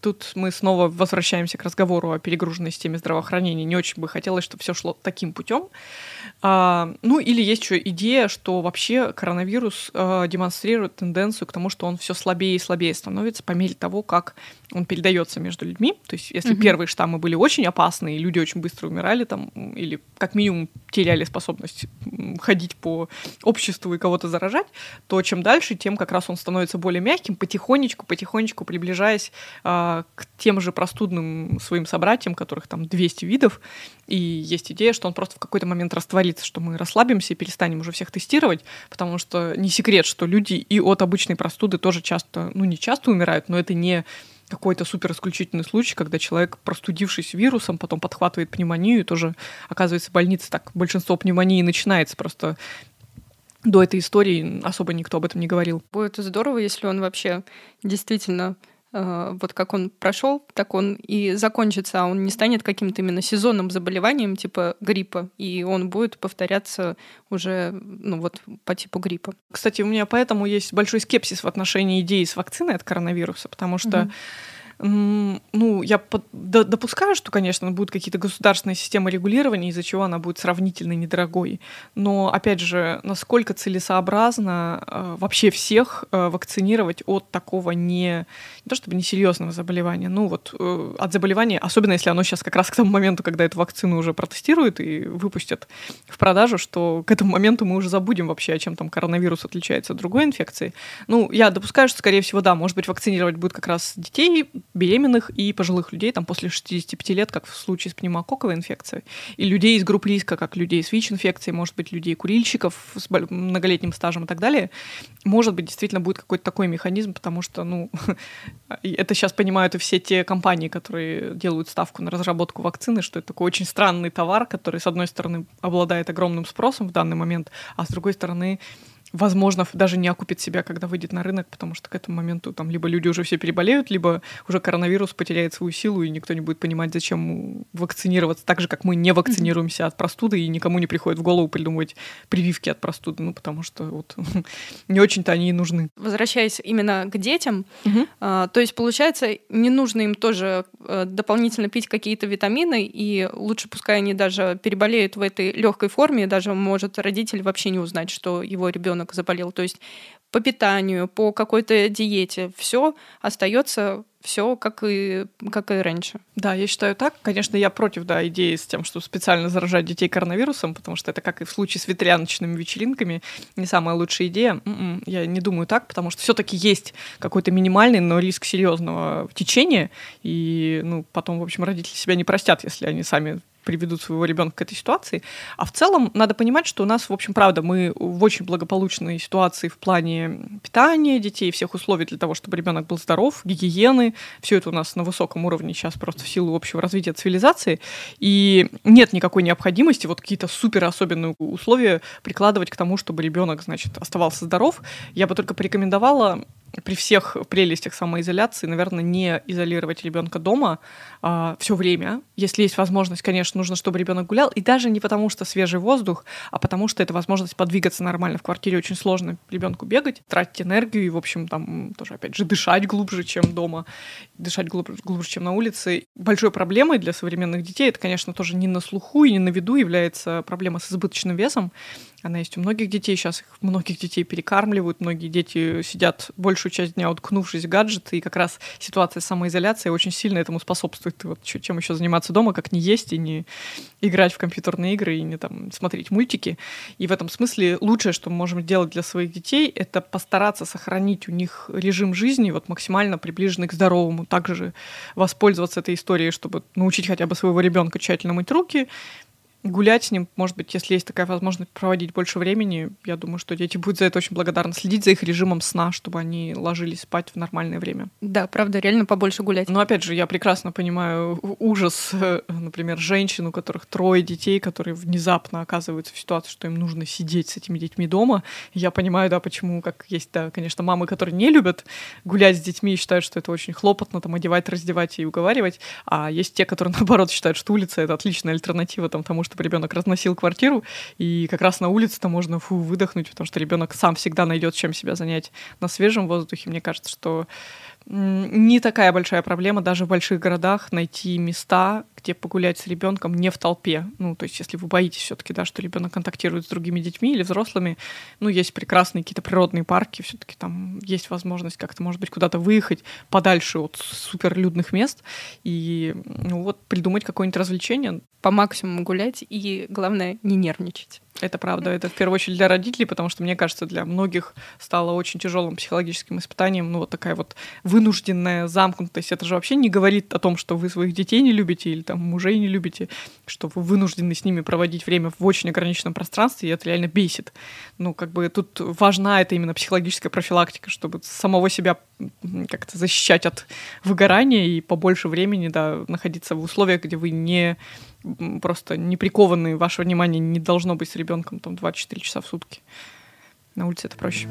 тут мы снова возвращаемся к разговору о перегруженной системе здравоохранения. Не очень бы хотелось, чтобы все шло таким путем. А, ну или есть еще идея, что вообще коронавирус а, демонстрирует тенденцию к тому, что он все слабее и слабее становится по мере того, как он передается между людьми. То есть если угу. первые штаммы были очень опасные, люди очень быстро умирали там, или как минимум теряли способность ходить по обществу и кого-то заражать, то чем дальше, тем как раз он становится более мягким, потихонечку, потихонечку приближаясь а, к тем же простудным своим собратьям, которых там 200 видов, и есть идея, что он просто в какой-то момент растворится, что мы расслабимся и перестанем уже всех тестировать, потому что не секрет, что люди и от обычной простуды тоже часто, ну не часто умирают, но это не какой-то супер исключительный случай, когда человек, простудившись вирусом, потом подхватывает пневмонию, и тоже оказывается в больнице. Так большинство пневмонии начинается просто до этой истории особо никто об этом не говорил. Будет здорово, если он вообще действительно вот как он прошел, так он и закончится, а он не станет каким-то именно сезонным заболеванием типа гриппа, и он будет повторяться уже ну вот по типу гриппа. Кстати, у меня поэтому есть большой скепсис в отношении идеи с вакциной от коронавируса, потому что mm-hmm ну, я под, допускаю, что, конечно, будут какие-то государственные системы регулирования, из-за чего она будет сравнительно недорогой. Но, опять же, насколько целесообразно э, вообще всех э, вакцинировать от такого не, не то чтобы несерьезного заболевания, ну вот э, от заболевания, особенно если оно сейчас как раз к тому моменту, когда эту вакцину уже протестируют и выпустят в продажу, что к этому моменту мы уже забудем вообще, о чем там коронавирус отличается от другой инфекции. Ну, я допускаю, что, скорее всего, да, может быть, вакцинировать будет как раз детей, беременных и пожилых людей, там после 65 лет, как в случае с пневмококковой инфекцией, и людей из групп риска, как людей с ВИЧ-инфекцией, может быть, людей-курильщиков с многолетним стажем и так далее. Может быть, действительно будет какой-то такой механизм, потому что, ну, *laughs* это сейчас понимают и все те компании, которые делают ставку на разработку вакцины, что это такой очень странный товар, который, с одной стороны, обладает огромным спросом в данный момент, а с другой стороны, возможно, даже не окупит себя, когда выйдет на рынок, потому что к этому моменту там либо люди уже все переболеют, либо уже коронавирус потеряет свою силу, и никто не будет понимать, зачем вакцинироваться, так же, как мы не вакцинируемся от простуды, и никому не приходит в голову придумывать прививки от простуды, ну, потому что вот *laughs* не очень-то они и нужны. Возвращаясь именно к детям, угу. а, то есть, получается, не нужно им тоже а, дополнительно пить какие-то витамины, и лучше пускай они даже переболеют в этой легкой форме, даже может родитель вообще не узнать, что его ребенок ребенок заболел. То есть по питанию, по какой-то диете, все остается все как и, как и раньше. Да, я считаю так. Конечно, я против да, идеи с тем, что специально заражать детей коронавирусом, потому что это, как и в случае с ветряночными вечеринками, не самая лучшая идея. М-м, я не думаю так, потому что все-таки есть какой-то минимальный, но риск серьезного течения, и ну, потом, в общем, родители себя не простят, если они сами приведут своего ребенка к этой ситуации. А в целом надо понимать, что у нас, в общем, правда, мы в очень благополучной ситуации в плане питания детей, всех условий для того, чтобы ребенок был здоров, гигиены. Все это у нас на высоком уровне сейчас просто в силу общего развития цивилизации. И нет никакой необходимости вот какие-то супер особенные условия прикладывать к тому, чтобы ребенок, значит, оставался здоров. Я бы только порекомендовала при всех прелестях самоизоляции, наверное, не изолировать ребенка дома а, все время. Если есть возможность, конечно, нужно, чтобы ребенок гулял. И даже не потому, что свежий воздух, а потому что это возможность подвигаться нормально. В квартире очень сложно ребенку бегать, тратить энергию и, в общем, там тоже, опять же, дышать глубже, чем дома, дышать глубже, глубже чем на улице. Большой проблемой для современных детей это, конечно, тоже не на слуху и не на виду является проблема с избыточным весом. Она есть у многих детей, сейчас их многих детей перекармливают, многие дети сидят большую часть дня уткнувшись в гаджеты, и как раз ситуация самоизоляции очень сильно этому способствует. Вот чем еще заниматься дома, как не есть и не играть в компьютерные игры и не там смотреть мультики. И в этом смысле лучшее, что мы можем сделать для своих детей, это постараться сохранить у них режим жизни вот максимально приближенный к здоровому. Также воспользоваться этой историей, чтобы научить хотя бы своего ребенка тщательно мыть руки, гулять с ним, может быть, если есть такая возможность проводить больше времени, я думаю, что дети будут за это очень благодарны. Следить за их режимом сна, чтобы они ложились спать в нормальное время. Да, правда, реально побольше гулять. Но опять же, я прекрасно понимаю ужас, э, например, женщин, у которых трое детей, которые внезапно оказываются в ситуации, что им нужно сидеть с этими детьми дома. Я понимаю, да, почему, как есть, да, конечно, мамы, которые не любят гулять с детьми и считают, что это очень хлопотно, там, одевать, раздевать и уговаривать, а есть те, которые, *laughs* наоборот, считают, что улица — это отличная альтернатива там, тому, что чтобы ребенок разносил квартиру, и как раз на улице-то можно фу, выдохнуть, потому что ребенок сам всегда найдет, чем себя занять на свежем воздухе. Мне кажется, что не такая большая проблема даже в больших городах найти места, где погулять с ребенком не в толпе. Ну, то есть, если вы боитесь все-таки, да, что ребенок контактирует с другими детьми или взрослыми, ну, есть прекрасные какие-то природные парки, все-таки там есть возможность как-то, может быть, куда-то выехать подальше от суперлюдных мест и ну, вот придумать какое-нибудь развлечение. По максимуму гулять и, главное, не нервничать. Это правда. Это в первую очередь для родителей, потому что, мне кажется, для многих стало очень тяжелым психологическим испытанием, ну, вот такая вот вынужденная замкнутость. Это же вообще не говорит о том, что вы своих детей не любите или там мужей не любите, что вы вынуждены с ними проводить время в очень ограниченном пространстве, и это реально бесит. Ну, как бы тут важна эта именно психологическая профилактика, чтобы самого себя как-то защищать от выгорания и побольше времени, да, находиться в условиях, где вы не просто не прикованы, ваше внимание не должно быть с ребенком там 24 часа в сутки. На улице это проще.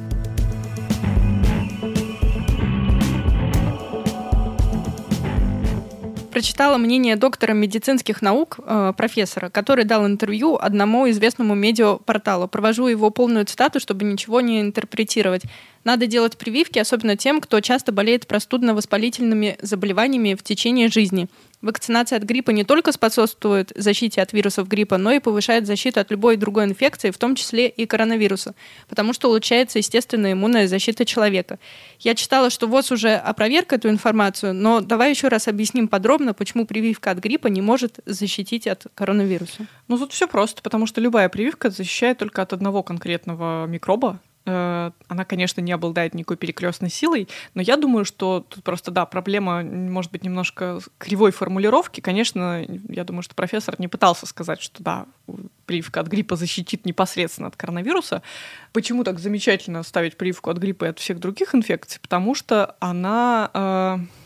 прочитала мнение доктора медицинских наук, э, профессора, который дал интервью одному известному медиапорталу. Провожу его полную цитату, чтобы ничего не интерпретировать. Надо делать прививки, особенно тем, кто часто болеет простудно-воспалительными заболеваниями в течение жизни. Вакцинация от гриппа не только способствует защите от вирусов гриппа, но и повышает защиту от любой другой инфекции, в том числе и коронавируса, потому что улучшается естественная иммунная защита человека. Я читала, что ВОЗ уже опроверг эту информацию, но давай еще раз объясним подробно, почему прививка от гриппа не может защитить от коронавируса. Ну тут все просто, потому что любая прививка защищает только от одного конкретного микроба, она, конечно, не обладает никакой перекрестной силой, но я думаю, что тут просто, да, проблема, может быть, немножко кривой формулировки. Конечно, я думаю, что профессор не пытался сказать, что, да, прививка от гриппа защитит непосредственно от коронавируса. Почему так замечательно ставить прививку от гриппа и от всех других инфекций? Потому что она... Э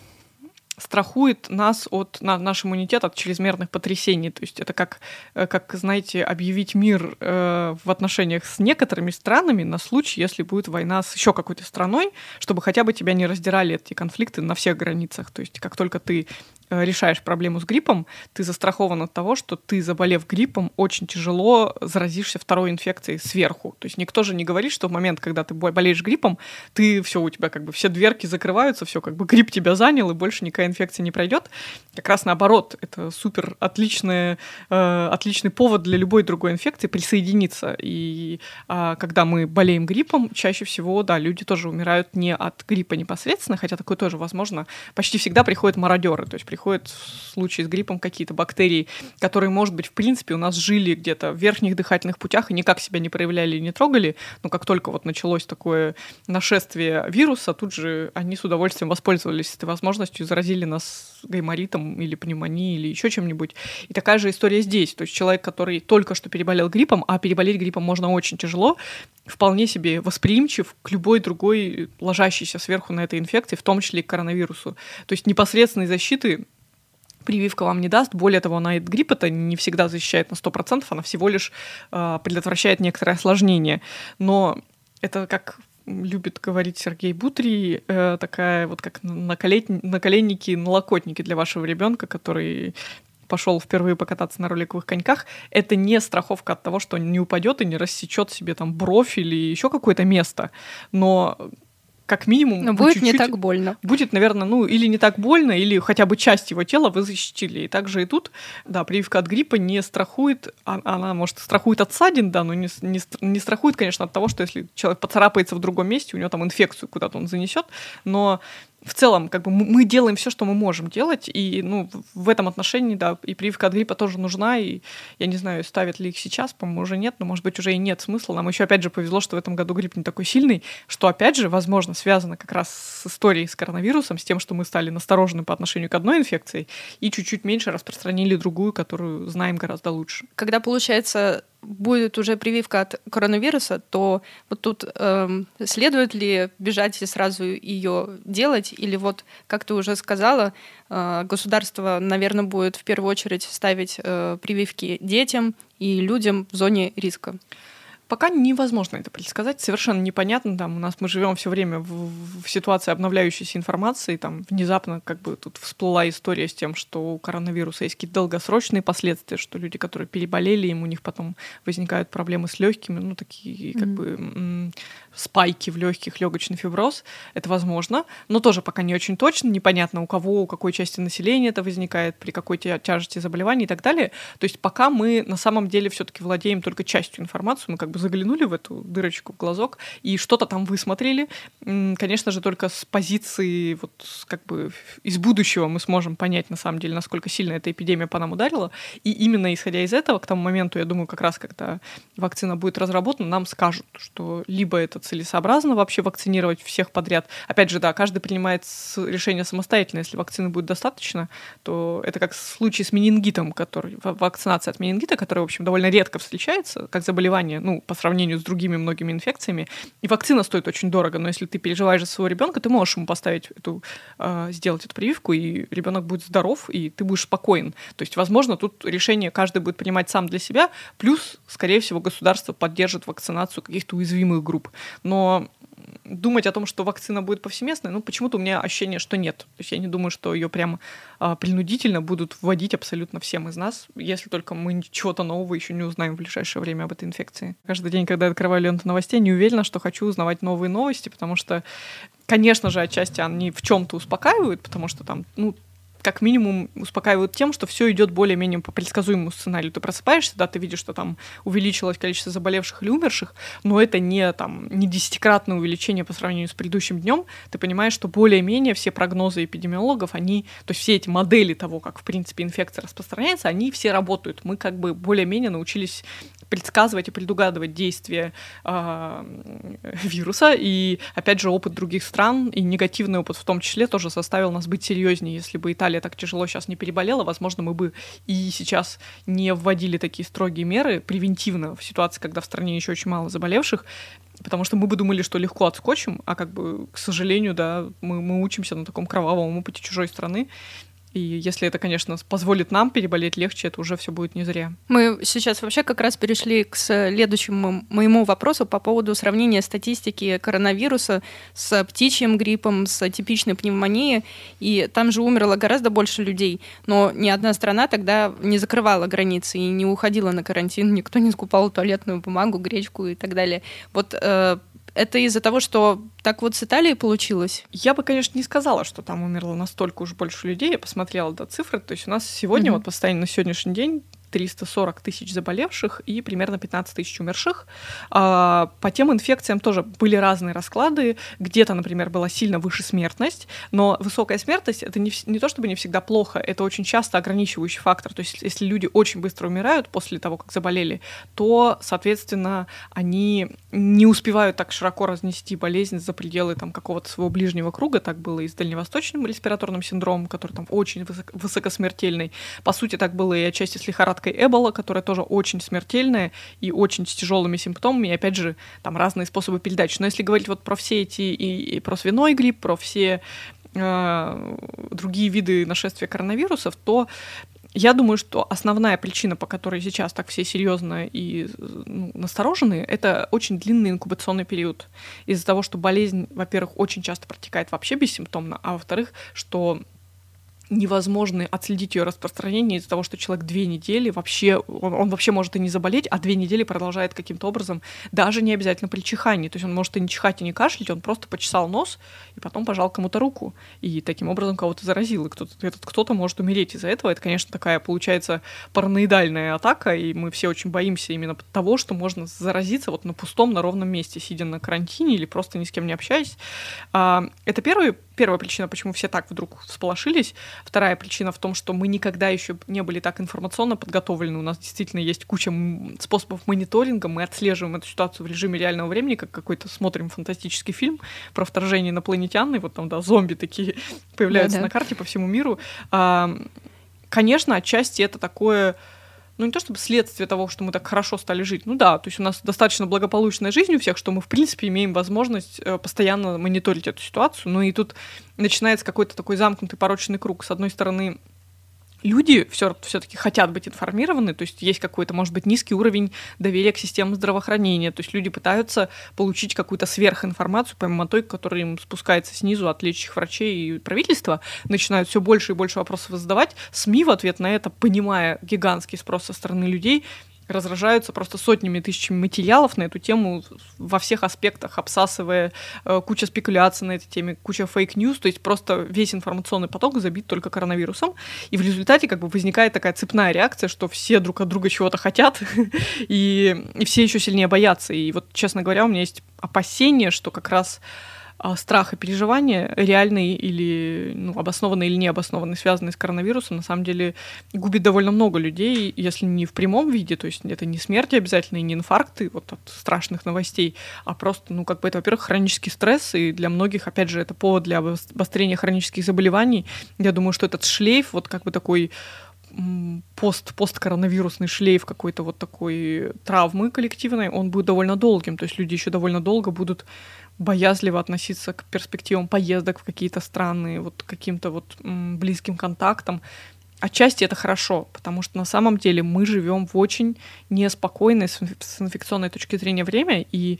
страхует нас от на, наш иммунитет от чрезмерных потрясений. То есть это как, э, как знаете, объявить мир э, в отношениях с некоторыми странами на случай, если будет война с еще какой-то страной, чтобы хотя бы тебя не раздирали эти конфликты на всех границах. То есть как только ты решаешь проблему с гриппом, ты застрахован от того, что ты, заболев гриппом, очень тяжело заразишься второй инфекцией сверху. То есть никто же не говорит, что в момент, когда ты болеешь гриппом, ты все, у тебя как бы все дверки закрываются, все, как бы грипп тебя занял, и больше никакая инфекция не пройдет. Как раз наоборот, это супер отличный, э, отличный повод для любой другой инфекции присоединиться. И э, когда мы болеем гриппом, чаще всего, да, люди тоже умирают не от гриппа непосредственно, хотя такое тоже возможно. Почти всегда приходят мародеры, то есть приходят в случае с гриппом какие-то бактерии, которые, может быть, в принципе, у нас жили где-то в верхних дыхательных путях и никак себя не проявляли и не трогали, но как только вот началось такое нашествие вируса, тут же они с удовольствием воспользовались этой возможностью и заразили нас гайморитом или пневмонией или еще чем-нибудь. И такая же история здесь. То есть человек, который только что переболел гриппом, а переболеть гриппом можно очень тяжело, вполне себе восприимчив к любой другой ложащейся сверху на этой инфекции, в том числе и к коронавирусу. То есть непосредственной защиты прививка вам не даст. Более того, она от грипп это не всегда защищает на 100%, она всего лишь э, предотвращает некоторые осложнения. Но это как любит говорить Сергей Бутри, э, такая вот как наколеть, наколенники, налокотники для вашего ребенка, который пошел впервые покататься на роликовых коньках, это не страховка от того, что он не упадет и не рассечет себе там бровь или еще какое-то место. Но как минимум... Но будет не так больно. Будет, наверное, ну, или не так больно, или хотя бы часть его тела вы защитили. И также и тут, да, прививка от гриппа не страхует, а, она, может, страхует от ссадин, да, но не, не, не страхует, конечно, от того, что если человек поцарапается в другом месте, у него там инфекцию куда-то он занесет, но в целом, как бы мы делаем все, что мы можем делать, и ну, в этом отношении, да, и прививка от гриппа тоже нужна, и я не знаю, ставят ли их сейчас, по-моему, уже нет, но, может быть, уже и нет смысла. Нам еще, опять же, повезло, что в этом году грипп не такой сильный, что, опять же, возможно, связано как раз с историей с коронавирусом, с тем, что мы стали насторожены по отношению к одной инфекции и чуть-чуть меньше распространили другую, которую знаем гораздо лучше. Когда, получается, будет уже прививка от коронавируса, то вот тут эм, следует ли бежать и сразу ее делать, или вот, как ты уже сказала, э, государство, наверное, будет в первую очередь ставить э, прививки детям и людям в зоне риска. Пока невозможно это предсказать, совершенно непонятно. Там у нас мы живем все время в, в ситуации обновляющейся информации. Там внезапно как бы тут всплыла история с тем, что у коронавируса есть какие-то долгосрочные последствия, что люди, которые переболели, им у них потом возникают проблемы с легкими, ну такие как mm-hmm. бы спайки в легких, легочный фиброз. Это возможно, но тоже пока не очень точно, непонятно у кого, у какой части населения это возникает, при какой тяжести заболеваний и так далее. То есть пока мы на самом деле все-таки владеем только частью информации, мы как бы заглянули в эту дырочку в глазок и что-то там высмотрели. Конечно же, только с позиции вот как бы из будущего мы сможем понять на самом деле, насколько сильно эта эпидемия по нам ударила. И именно исходя из этого, к тому моменту, я думаю, как раз когда вакцина будет разработана, нам скажут, что либо этот целесообразно вообще вакцинировать всех подряд. Опять же, да, каждый принимает решение самостоятельно. Если вакцины будет достаточно, то это как в случае с менингитом, который, вакцинация от менингита, которая, в общем, довольно редко встречается, как заболевание, ну, по сравнению с другими многими инфекциями. И вакцина стоит очень дорого, но если ты переживаешь за своего ребенка, ты можешь ему поставить эту, э, сделать эту прививку, и ребенок будет здоров, и ты будешь спокоен. То есть, возможно, тут решение каждый будет принимать сам для себя, плюс, скорее всего, государство поддержит вакцинацию каких-то уязвимых групп. Но думать о том, что вакцина будет повсеместной, ну, почему-то у меня ощущение, что нет. То есть я не думаю, что ее прямо а, принудительно будут вводить абсолютно всем из нас, если только мы чего-то нового еще не узнаем в ближайшее время об этой инфекции. Каждый день, когда я открываю ленту новостей, не уверена, что хочу узнавать новые новости, потому что Конечно же, отчасти они в чем-то успокаивают, потому что там, ну, как минимум успокаивают тем, что все идет более-менее по предсказуемому сценарию. Ты просыпаешься, да, ты видишь, что там увеличилось количество заболевших или умерших, но это не там не десятикратное увеличение по сравнению с предыдущим днем. Ты понимаешь, что более-менее все прогнозы эпидемиологов, они, то есть все эти модели того, как в принципе инфекция распространяется, они все работают. Мы как бы более-менее научились предсказывать и предугадывать действия э, вируса. И, опять же, опыт других стран и негативный опыт в том числе тоже заставил нас быть серьезнее. Если бы Италия так тяжело сейчас не переболела, возможно, мы бы и сейчас не вводили такие строгие меры превентивно в ситуации, когда в стране еще очень мало заболевших, потому что мы бы думали, что легко отскочим, а как бы, к сожалению, да, мы, мы учимся на таком кровавом опыте чужой страны, и если это, конечно, позволит нам переболеть легче, это уже все будет не зря. Мы сейчас вообще как раз перешли к следующему моему вопросу по поводу сравнения статистики коронавируса с птичьим гриппом, с типичной пневмонией. И там же умерло гораздо больше людей. Но ни одна страна тогда не закрывала границы и не уходила на карантин. Никто не скупал туалетную бумагу, гречку и так далее. Вот э, это из-за того, что так вот с Италией получилось? Я бы, конечно, не сказала, что там умерло настолько уж больше людей. Я посмотрела до цифры. То есть у нас сегодня, mm-hmm. вот по состоянию на сегодняшний день, 340 тысяч заболевших и примерно 15 тысяч умерших. А, по тем инфекциям тоже были разные расклады. Где-то, например, была сильно выше смертность, но высокая смертность — это не, не то чтобы не всегда плохо, это очень часто ограничивающий фактор. То есть если люди очень быстро умирают после того, как заболели, то, соответственно, они не успевают так широко разнести болезнь за пределы там, какого-то своего ближнего круга. Так было и с дальневосточным респираторным синдромом, который там очень высоко высокосмертельный. По сути, так было и отчасти с лихорадкой лихорадкой Эбола, которая тоже очень смертельная и очень с тяжелыми симптомами, и опять же, там разные способы передачи. Но если говорить вот про все эти, и, и про свиной грипп, про все э, другие виды нашествия коронавирусов, то я думаю, что основная причина, по которой сейчас так все серьезно и ну, насторожены, это очень длинный инкубационный период. Из-за того, что болезнь, во-первых, очень часто протекает вообще бессимптомно, а во-вторых, что невозможно отследить ее распространение из-за того, что человек две недели вообще, он, он вообще может и не заболеть, а две недели продолжает каким-то образом, даже не обязательно при чихании. То есть он может и не чихать, и не кашлять, он просто почесал нос и потом пожал кому-то руку. И таким образом кого-то заразил. И кто-то, этот кто-то может умереть из-за этого. Это, конечно, такая, получается, параноидальная атака, и мы все очень боимся именно того, что можно заразиться вот на пустом, на ровном месте, сидя на карантине или просто ни с кем не общаясь. А, это первый первая причина, почему все так вдруг всполошились. Вторая причина в том, что мы никогда еще не были так информационно подготовлены. У нас действительно есть куча способов мониторинга. Мы отслеживаем эту ситуацию в режиме реального времени, как какой-то смотрим фантастический фильм про вторжение инопланетян, и вот там, да, зомби такие *laughs* появляются да, да. на карте по всему миру. Конечно, отчасти это такое ну не то чтобы следствие того, что мы так хорошо стали жить, ну да, то есть у нас достаточно благополучная жизнь у всех, что мы в принципе имеем возможность э, постоянно мониторить эту ситуацию, ну и тут начинается какой-то такой замкнутый порочный круг. С одной стороны, люди все, все-таки хотят быть информированы, то есть есть какой-то, может быть, низкий уровень доверия к системам здравоохранения, то есть люди пытаются получить какую-то сверхинформацию, помимо той, которая им спускается снизу от лечащих врачей и правительства, начинают все больше и больше вопросов задавать. СМИ в ответ на это, понимая гигантский спрос со стороны людей, разражаются просто сотнями тысячами материалов на эту тему во всех аспектах, обсасывая э, куча спекуляций на этой теме, куча fake news, то есть просто весь информационный поток забит только коронавирусом, и в результате как бы возникает такая цепная реакция, что все друг от друга чего-то хотят, *laughs* и, и все еще сильнее боятся, и вот, честно говоря, у меня есть опасение, что как раз страх и переживания, реальные или ну, обоснованные или необоснованные, связанные с коронавирусом, на самом деле губит довольно много людей, если не в прямом виде, то есть это не смерти обязательно и не инфаркты вот от страшных новостей, а просто, ну, как бы это, во-первых, хронический стресс, и для многих, опять же, это повод для обострения хронических заболеваний. Я думаю, что этот шлейф, вот как бы такой пост, посткоронавирусный шлейф какой-то вот такой травмы коллективной, он будет довольно долгим. То есть люди еще довольно долго будут боязливо относиться к перспективам поездок в какие-то страны, вот каким-то вот близким контактам. Отчасти это хорошо, потому что на самом деле мы живем в очень неспокойное с инфекционной точки зрения время, и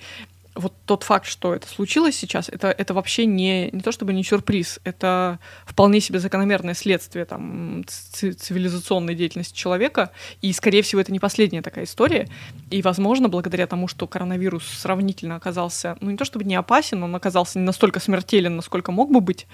вот тот факт, что это случилось сейчас, это, это вообще не, не то чтобы не сюрприз, это вполне себе закономерное следствие там, цивилизационной деятельности человека, и, скорее всего, это не последняя такая история, и, возможно, благодаря тому, что коронавирус сравнительно оказался, ну, не то чтобы не опасен, он оказался не настолько смертелен, насколько мог бы быть,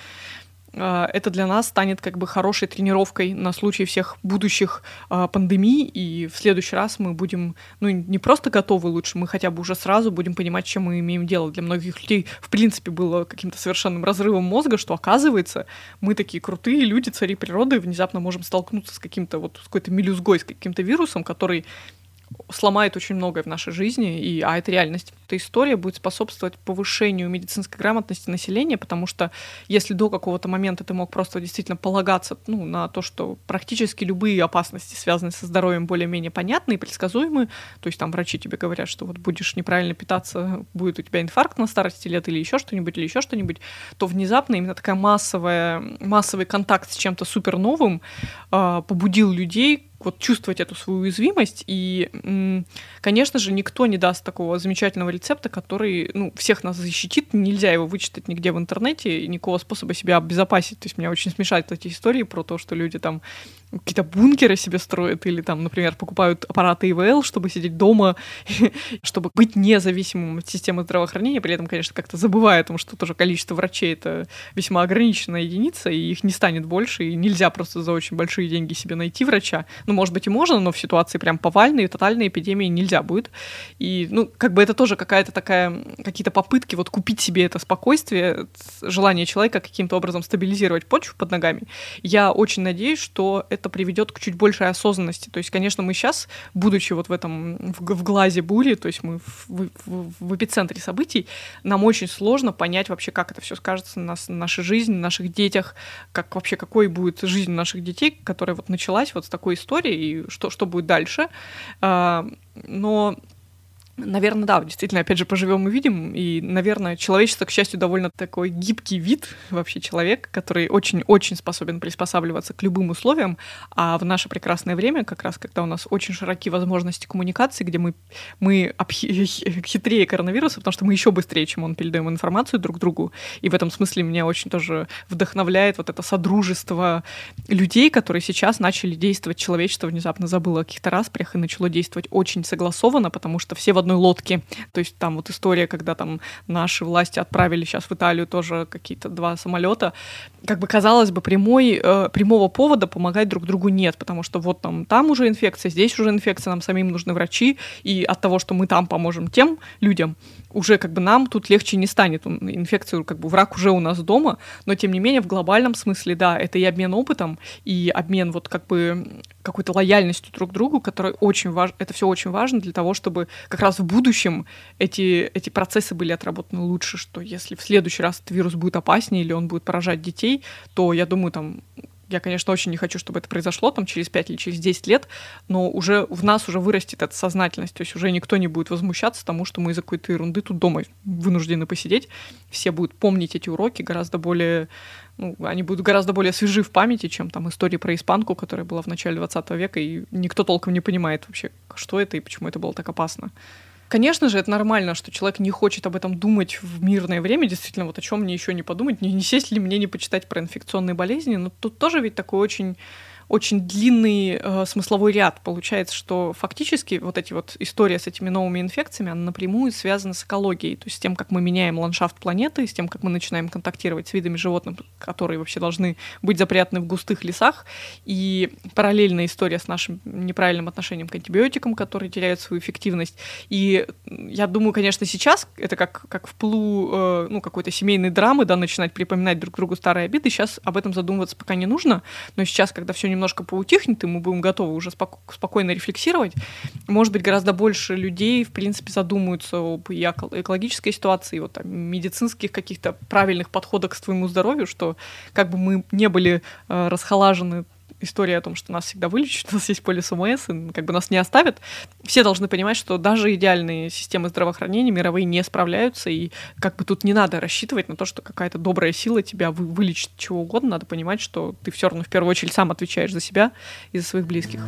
это для нас станет как бы хорошей тренировкой на случай всех будущих э, пандемий, и в следующий раз мы будем, ну, не просто готовы лучше, мы хотя бы уже сразу будем понимать, чем мы имеем дело. Для многих людей, в принципе, было каким-то совершенным разрывом мозга, что, оказывается, мы такие крутые люди, цари природы, внезапно можем столкнуться с каким-то вот, с какой-то мелюзгой, с каким-то вирусом, который сломает очень многое в нашей жизни, и, а это реальность. Эта история будет способствовать повышению медицинской грамотности населения, потому что если до какого-то момента ты мог просто действительно полагаться ну, на то, что практически любые опасности, связанные со здоровьем, более-менее понятны и предсказуемы, то есть там врачи тебе говорят, что вот будешь неправильно питаться, будет у тебя инфаркт на старости лет или еще что-нибудь, или еще что-нибудь, то внезапно именно такая массовая, массовый контакт с чем-то супер новым э, побудил людей вот чувствовать эту свою уязвимость. И, конечно же, никто не даст такого замечательного рецепта, который ну, всех нас защитит. Нельзя его вычитать нигде в интернете, никакого способа себя обезопасить. То есть меня очень смешают эти истории про то, что люди там какие-то бункеры себе строят или там, например, покупают аппараты ИВЛ, чтобы сидеть дома, *laughs* чтобы быть независимым от системы здравоохранения, при этом, конечно, как-то забывая о том, что тоже количество врачей — это весьма ограниченная единица, и их не станет больше, и нельзя просто за очень большие деньги себе найти врача. Ну, может быть, и можно, но в ситуации прям повальной, тотальной эпидемии нельзя будет. И, ну, как бы это тоже какая-то такая, какие-то попытки вот купить себе это спокойствие, желание человека каким-то образом стабилизировать почву под ногами. Я очень надеюсь, что это это приведет к чуть большей осознанности. То есть, конечно, мы сейчас, будучи вот в этом, в, в глазе бури, то есть мы в, в, в эпицентре событий, нам очень сложно понять вообще, как это все скажется на, на нашей жизни, на наших детях, как вообще, какой будет жизнь наших детей, которая вот началась вот с такой историей, и что, что будет дальше. А, но Наверное, да, действительно, опять же, поживем и видим. И, наверное, человечество, к счастью, довольно такой гибкий вид вообще человек, который очень-очень способен приспосабливаться к любым условиям. А в наше прекрасное время, как раз когда у нас очень широкие возможности коммуникации, где мы, мы *laughs* хитрее коронавируса, потому что мы еще быстрее, чем он, передаем информацию друг другу. И в этом смысле меня очень тоже вдохновляет вот это содружество людей, которые сейчас начали действовать. Человечество внезапно забыло о каких-то распрях и начало действовать очень согласованно, потому что все в одной лодке. То есть там вот история, когда там наши власти отправили сейчас в Италию тоже какие-то два самолета. Как бы казалось бы, прямой, э, прямого повода помогать друг другу нет, потому что вот там, там уже инфекция, здесь уже инфекция, нам самим нужны врачи, и от того, что мы там поможем тем людям, уже как бы нам тут легче не станет. Инфекцию, как бы враг уже у нас дома, но тем не менее в глобальном смысле, да, это и обмен опытом, и обмен вот как бы какой-то лояльностью друг к другу, который очень важно, это все очень важно для того, чтобы как раз в будущем эти, эти процессы были отработаны лучше, что если в следующий раз этот вирус будет опаснее или он будет поражать детей, то я думаю, там я, конечно, очень не хочу, чтобы это произошло там через 5 или через 10 лет, но уже в нас уже вырастет эта сознательность, то есть уже никто не будет возмущаться тому, что мы из-за какой-то ерунды тут дома вынуждены посидеть. Все будут помнить эти уроки гораздо более ну, они будут гораздо более свежи в памяти, чем там история про испанку, которая была в начале 20 века, и никто толком не понимает вообще, что это и почему это было так опасно. Конечно же, это нормально, что человек не хочет об этом думать в мирное время. Действительно, вот о чем мне еще не подумать, не, не сесть ли мне не почитать про инфекционные болезни. Но тут тоже ведь такой очень очень длинный э, смысловой ряд. Получается, что фактически вот эти вот история с этими новыми инфекциями, она напрямую связана с экологией, то есть с тем, как мы меняем ландшафт планеты, с тем, как мы начинаем контактировать с видами животных, которые вообще должны быть запрятаны в густых лесах, и параллельная история с нашим неправильным отношением к антибиотикам, которые теряют свою эффективность. И я думаю, конечно, сейчас это как, как в плу э, ну, какой-то семейной драмы, да, начинать припоминать друг другу старые обиды, сейчас об этом задумываться пока не нужно, но сейчас, когда все немного немножко поутихнет, и мы будем готовы уже споко- спокойно рефлексировать, может быть, гораздо больше людей, в принципе, задумаются об и экологической ситуации, вот, там, медицинских каких-то правильных подходах к своему здоровью, что как бы мы не были э, расхолажены история о том, что нас всегда вылечат, *laughs* у нас есть полис ОМС, и как бы нас не оставят. Все должны понимать, что даже идеальные системы здравоохранения мировые не справляются, и как бы тут не надо рассчитывать на то, что какая-то добрая сила тебя вы, вылечит чего угодно. Надо понимать, что ты все равно в первую очередь сам отвечаешь за себя и за своих близких.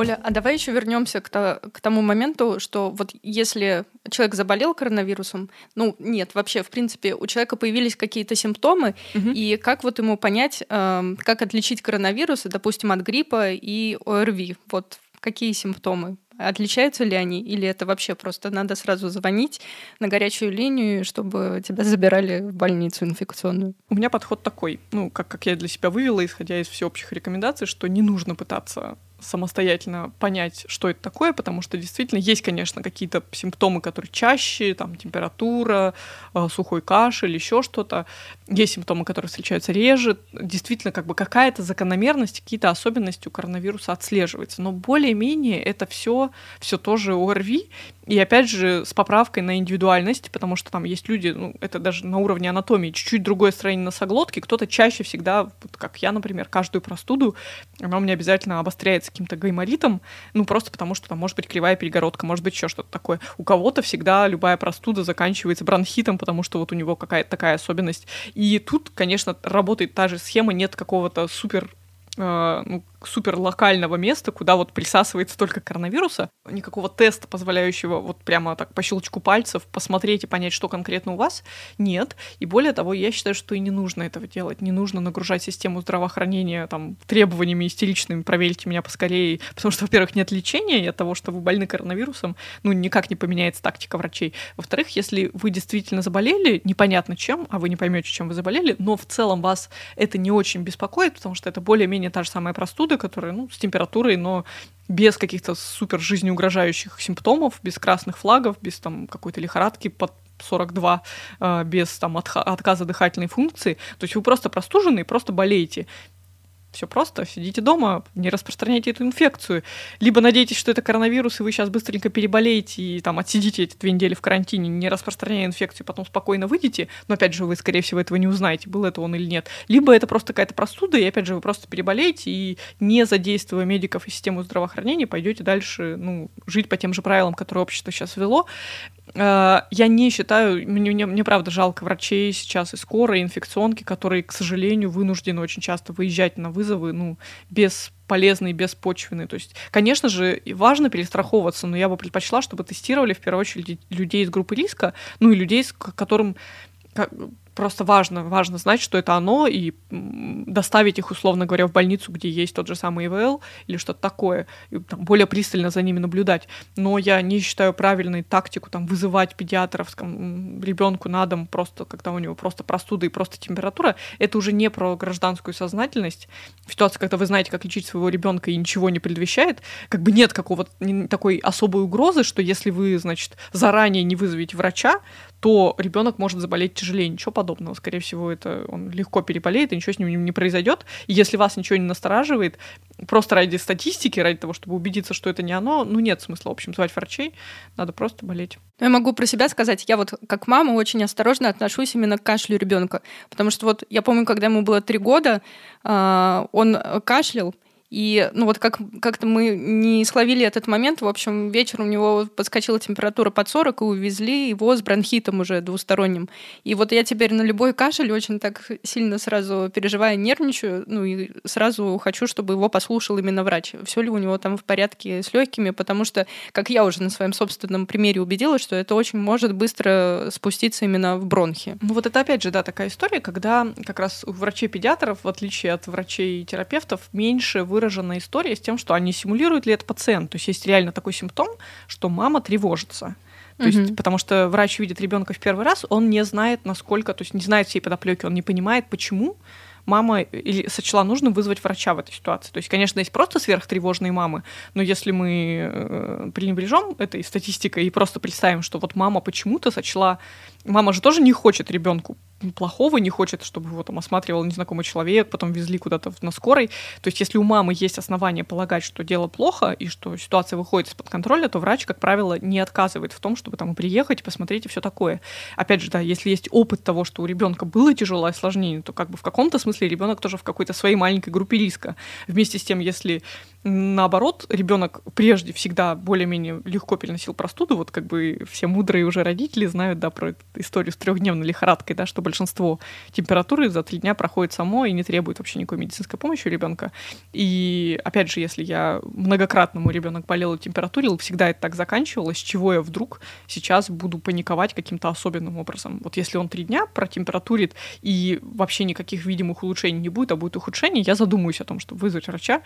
Оля, а давай еще вернемся к, то, к тому моменту, что вот если человек заболел коронавирусом, ну нет, вообще, в принципе, у человека появились какие-то симптомы, угу. и как вот ему понять, э, как отличить коронавирус, допустим, от гриппа и ОРВИ? Вот какие симптомы? Отличаются ли они? Или это вообще просто надо сразу звонить на горячую линию, чтобы тебя забирали в больницу инфекционную? У меня подход такой, ну, как, как я для себя вывела, исходя из всеобщих рекомендаций, что не нужно пытаться самостоятельно понять, что это такое, потому что действительно есть, конечно, какие-то симптомы, которые чаще, там температура, э, сухой кашель, еще что-то. Есть симптомы, которые встречаются реже. Действительно, как бы какая-то закономерность, какие-то особенности у коронавируса отслеживается. Но более-менее это все все тоже ОРВИ. И опять же, с поправкой на индивидуальность, потому что там есть люди, ну, это даже на уровне анатомии, чуть-чуть другое строение носоглотки, кто-то чаще всегда, вот как я, например, каждую простуду, она у меня обязательно обостряется каким-то гайморитом, ну, просто потому что там может быть кривая перегородка, может быть еще что-то такое. У кого-то всегда любая простуда заканчивается бронхитом, потому что вот у него какая-то такая особенность. И тут, конечно, работает та же схема, нет какого-то супер э, ну, супер локального места, куда вот присасывается только коронавируса. Никакого теста, позволяющего вот прямо так по щелчку пальцев посмотреть и понять, что конкретно у вас, нет. И более того, я считаю, что и не нужно этого делать. Не нужно нагружать систему здравоохранения там требованиями истеричными, проверьте меня поскорее, потому что, во-первых, нет лечения, и от того, что вы больны коронавирусом, ну, никак не поменяется тактика врачей. Во-вторых, если вы действительно заболели, непонятно чем, а вы не поймете, чем вы заболели, но в целом вас это не очень беспокоит, потому что это более-менее та же самая простуда, простуды, которые, ну, с температурой, но без каких-то супер жизнеугрожающих симптомов, без красных флагов, без там какой-то лихорадки под 42 э, без там отказа дыхательной функции. То есть вы просто простужены и просто болеете. Все просто, сидите дома, не распространяйте эту инфекцию. Либо надейтесь, что это коронавирус, и вы сейчас быстренько переболеете и там отсидите эти две недели в карантине, не распространяя инфекцию, потом спокойно выйдете, но опять же вы, скорее всего, этого не узнаете, был это он или нет. Либо это просто какая-то простуда, и опять же вы просто переболеете, и не задействуя медиков и систему здравоохранения, пойдете дальше ну, жить по тем же правилам, которые общество сейчас ввело. Э, я не считаю, мне, мне, мне правда жалко врачей сейчас и скорой, и инфекционки, которые, к сожалению, вынуждены очень часто выезжать на вызовы, ну, без полезные, беспочвенные. То есть, конечно же, важно перестраховываться, но я бы предпочла, чтобы тестировали в первую очередь людей из группы риска, ну и людей, с которым просто важно, важно знать, что это оно, и доставить их, условно говоря, в больницу, где есть тот же самый ИВЛ или что-то такое, и там, более пристально за ними наблюдать. Но я не считаю правильной тактику там, вызывать педиатров ребенку на дом, просто когда у него просто простуда и просто температура. Это уже не про гражданскую сознательность. В ситуации, когда вы знаете, как лечить своего ребенка и ничего не предвещает, как бы нет какого-то такой особой угрозы, что если вы, значит, заранее не вызовете врача, то ребенок может заболеть тяжелее. Ничего подобного. Скорее всего, это он легко переболеет, и ничего с ним не произойдет. И если вас ничего не настораживает, просто ради статистики, ради того, чтобы убедиться, что это не оно, ну нет смысла, в общем, звать врачей, надо просто болеть. Я могу про себя сказать, я вот как мама очень осторожно отношусь именно к кашлю ребенка, потому что вот я помню, когда ему было три года, а, он кашлял, и, ну вот как, как-то мы не словили этот момент. В общем, вечером у него подскочила температура под 40, и увезли его с бронхитом уже двусторонним. И вот я теперь на любой кашель очень так сильно сразу переживаю, нервничаю, ну и сразу хочу, чтобы его послушал именно врач. Все ли у него там в порядке с легкими, потому что, как я уже на своем собственном примере убедилась, что это очень может быстро спуститься именно в бронхи. Ну вот это опять же, да, такая история, когда как раз у врачей-педиатров, в отличие от врачей-терапевтов, меньше вы выраженная история с тем, что они симулируют ли это пациент. То есть есть реально такой симптом, что мама тревожится. То угу. есть, потому что врач видит ребенка в первый раз, он не знает, насколько, то есть не знает всей подоплеки, он не понимает, почему мама или сочла нужным вызвать врача в этой ситуации. То есть, конечно, есть просто сверхтревожные мамы, но если мы э, пренебрежем этой статистикой и просто представим, что вот мама почему-то сочла, мама же тоже не хочет ребенку плохого, не хочет, чтобы его там осматривал незнакомый человек, потом везли куда-то на скорой. То есть если у мамы есть основания полагать, что дело плохо и что ситуация выходит из-под контроля, то врач, как правило, не отказывает в том, чтобы там приехать, посмотреть и все такое. Опять же, да, если есть опыт того, что у ребенка было тяжелое осложнение, то как бы в каком-то смысле ребенок тоже в какой-то своей маленькой группе риска. Вместе с тем, если наоборот, ребенок прежде всегда более-менее легко переносил простуду, вот как бы все мудрые уже родители знают, да, про историю с трехдневной лихорадкой, да, что большинство температуры за три дня проходит само и не требует вообще никакой медицинской помощи у ребенка. И опять же, если я многократно мой ребенок болел и температурил, всегда это так заканчивалось, чего я вдруг сейчас буду паниковать каким-то особенным образом. Вот если он три дня протемпературит и вообще никаких видимых улучшений не будет, а будет ухудшение, я задумаюсь о том, чтобы вызвать врача,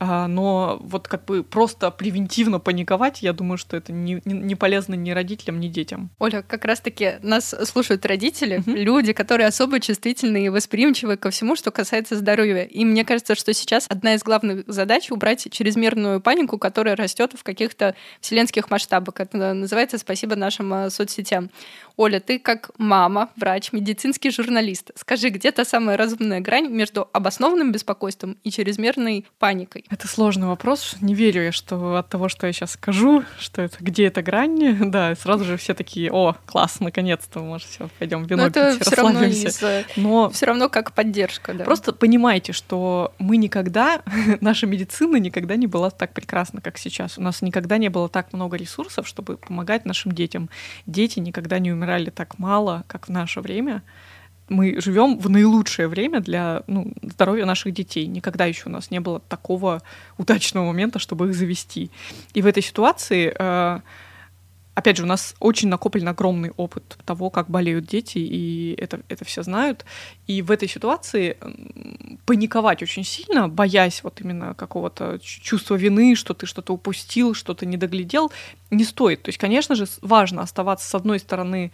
но вот как бы просто превентивно паниковать, я думаю, что это не, не, не полезно ни родителям, ни детям. Оля, как раз-таки нас слушают родители, mm-hmm. люди, которые особо чувствительны и восприимчивы ко всему, что касается здоровья. И мне кажется, что сейчас одна из главных задач убрать чрезмерную панику, которая растет в каких-то вселенских масштабах. Это называется «Спасибо нашим а, соцсетям». Оля, ты как мама, врач, медицинский журналист. Скажи, где та самая разумная грань между обоснованным беспокойством и чрезмерной паникой? Это сложный вопрос. Не верю я, что от того, что я сейчас скажу, что это где эта грань, *laughs* да, сразу же все такие, о, класс, наконец-то, может, все, пойдем вино Но это все равно, из... Но все равно как поддержка, да. Просто понимайте, что мы никогда, *laughs* наша медицина никогда не была так прекрасна, как сейчас. У нас никогда не было так много ресурсов, чтобы помогать нашим детям. Дети никогда не умирали умирали так мало, как в наше время. Мы живем в наилучшее время для ну, здоровья наших детей. Никогда еще у нас не было такого удачного момента, чтобы их завести. И в этой ситуации э, опять же, у нас очень накоплен огромный опыт того, как болеют дети, и это, это все знают. И в этой ситуации паниковать очень сильно, боясь вот именно какого-то чувства вины, что ты что-то упустил, что-то не доглядел, не стоит. То есть, конечно же, важно оставаться, с одной стороны,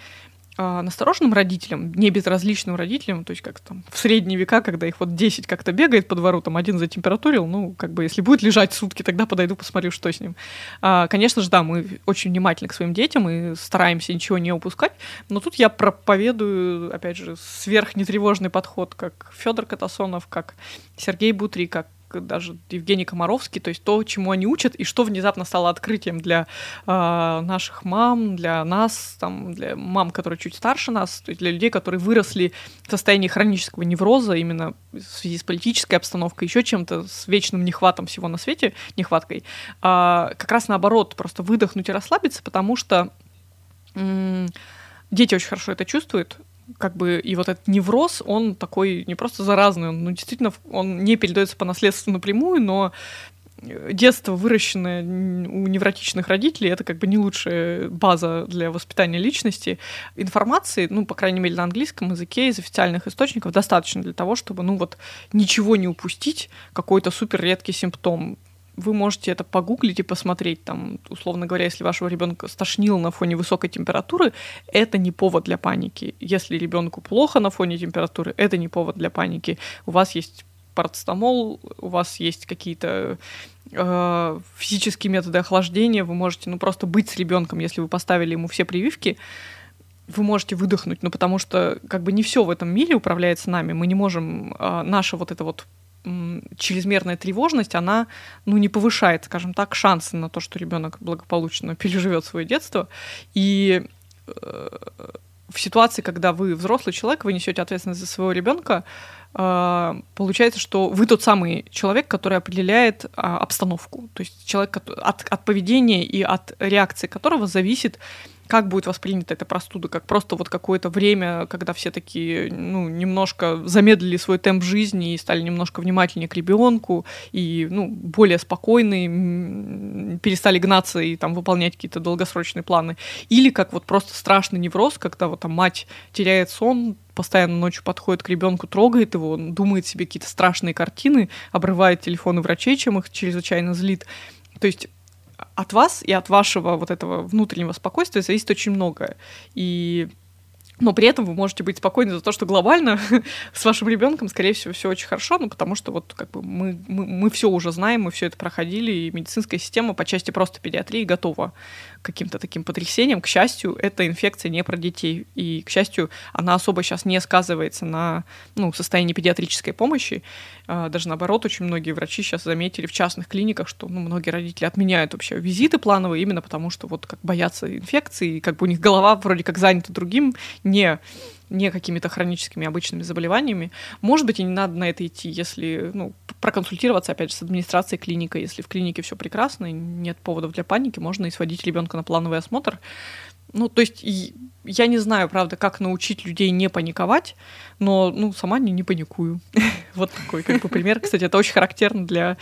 а, настороженным родителям, не безразличным родителям, то есть как там в средние века, когда их вот 10 как-то бегает по двору, там один затемпературил, ну, как бы если будет лежать сутки, тогда подойду, посмотрю, что с ним. А, конечно же, да, мы очень внимательны к своим детям и стараемся ничего не упускать, но тут я проповедую, опять же, сверхнетревожный подход, как Федор Катасонов, как Сергей Бутри, как даже Евгений Комаровский, то есть то, чему они учат, и что внезапно стало открытием для э, наших мам, для нас, там, для мам, которые чуть старше нас, то есть для людей, которые выросли в состоянии хронического невроза именно в связи с политической обстановкой, еще чем-то, с вечным нехватом всего на свете, нехваткой, э, как раз наоборот, просто выдохнуть и расслабиться, потому что дети очень хорошо это чувствуют, как бы и вот этот невроз, он такой не просто заразный, он ну, действительно он не передается по наследству напрямую, но детство, выращенное у невротичных родителей, это как бы не лучшая база для воспитания личности. Информации, ну, по крайней мере, на английском языке из официальных источников достаточно для того, чтобы, ну, вот ничего не упустить, какой-то супер редкий симптом вы можете это погуглить и посмотреть, там, условно говоря, если вашего ребенка стошнило на фоне высокой температуры, это не повод для паники. Если ребенку плохо на фоне температуры, это не повод для паники. У вас есть парацетамол, у вас есть какие-то э, физические методы охлаждения, вы можете ну, просто быть с ребенком, если вы поставили ему все прививки, вы можете выдохнуть, ну потому что как бы не все в этом мире управляется нами, мы не можем э, наше вот это вот чрезмерная тревожность, она ну, не повышает, скажем так, шансы на то, что ребенок благополучно *laughs* переживет свое детство. И э, в ситуации, когда вы взрослый человек, вы несете ответственность за своего ребенка, э, получается, что вы тот самый человек, который определяет э, обстановку. То есть человек от, от поведения и от реакции которого зависит как будет воспринята эта простуда, как просто вот какое-то время, когда все такие, ну, немножко замедлили свой темп жизни и стали немножко внимательнее к ребенку и, ну, более спокойные, перестали гнаться и там выполнять какие-то долгосрочные планы. Или как вот просто страшный невроз, когда вот там мать теряет сон, постоянно ночью подходит к ребенку, трогает его, думает себе какие-то страшные картины, обрывает телефоны врачей, чем их чрезвычайно злит. То есть от вас и от вашего вот этого внутреннего спокойствия зависит очень многое. И но при этом вы можете быть спокойны за то, что глобально *laughs* с вашим ребенком, скорее всего, все очень хорошо, ну, потому что вот как бы мы, мы, мы все уже знаем, мы все это проходили, и медицинская система по части просто педиатрии готова каким-то таким потрясениям. К счастью, эта инфекция не про детей, и, к счастью, она особо сейчас не сказывается на ну, состоянии педиатрической помощи. А, даже наоборот, очень многие врачи сейчас заметили в частных клиниках, что ну, многие родители отменяют вообще визиты плановые именно потому, что вот как боятся инфекции, и как бы у них голова вроде как занята другим, не не какими-то хроническими обычными заболеваниями. Может быть, и не надо на это идти, если ну, проконсультироваться, опять же, с администрацией клиника. Если в клинике все прекрасно, и нет поводов для паники, можно и сводить ребенка на плановый осмотр. Ну, то есть я не знаю, правда, как научить людей не паниковать, но, ну, сама не, не паникую. *laughs* вот такой как бы пример. Кстати, это очень характерно для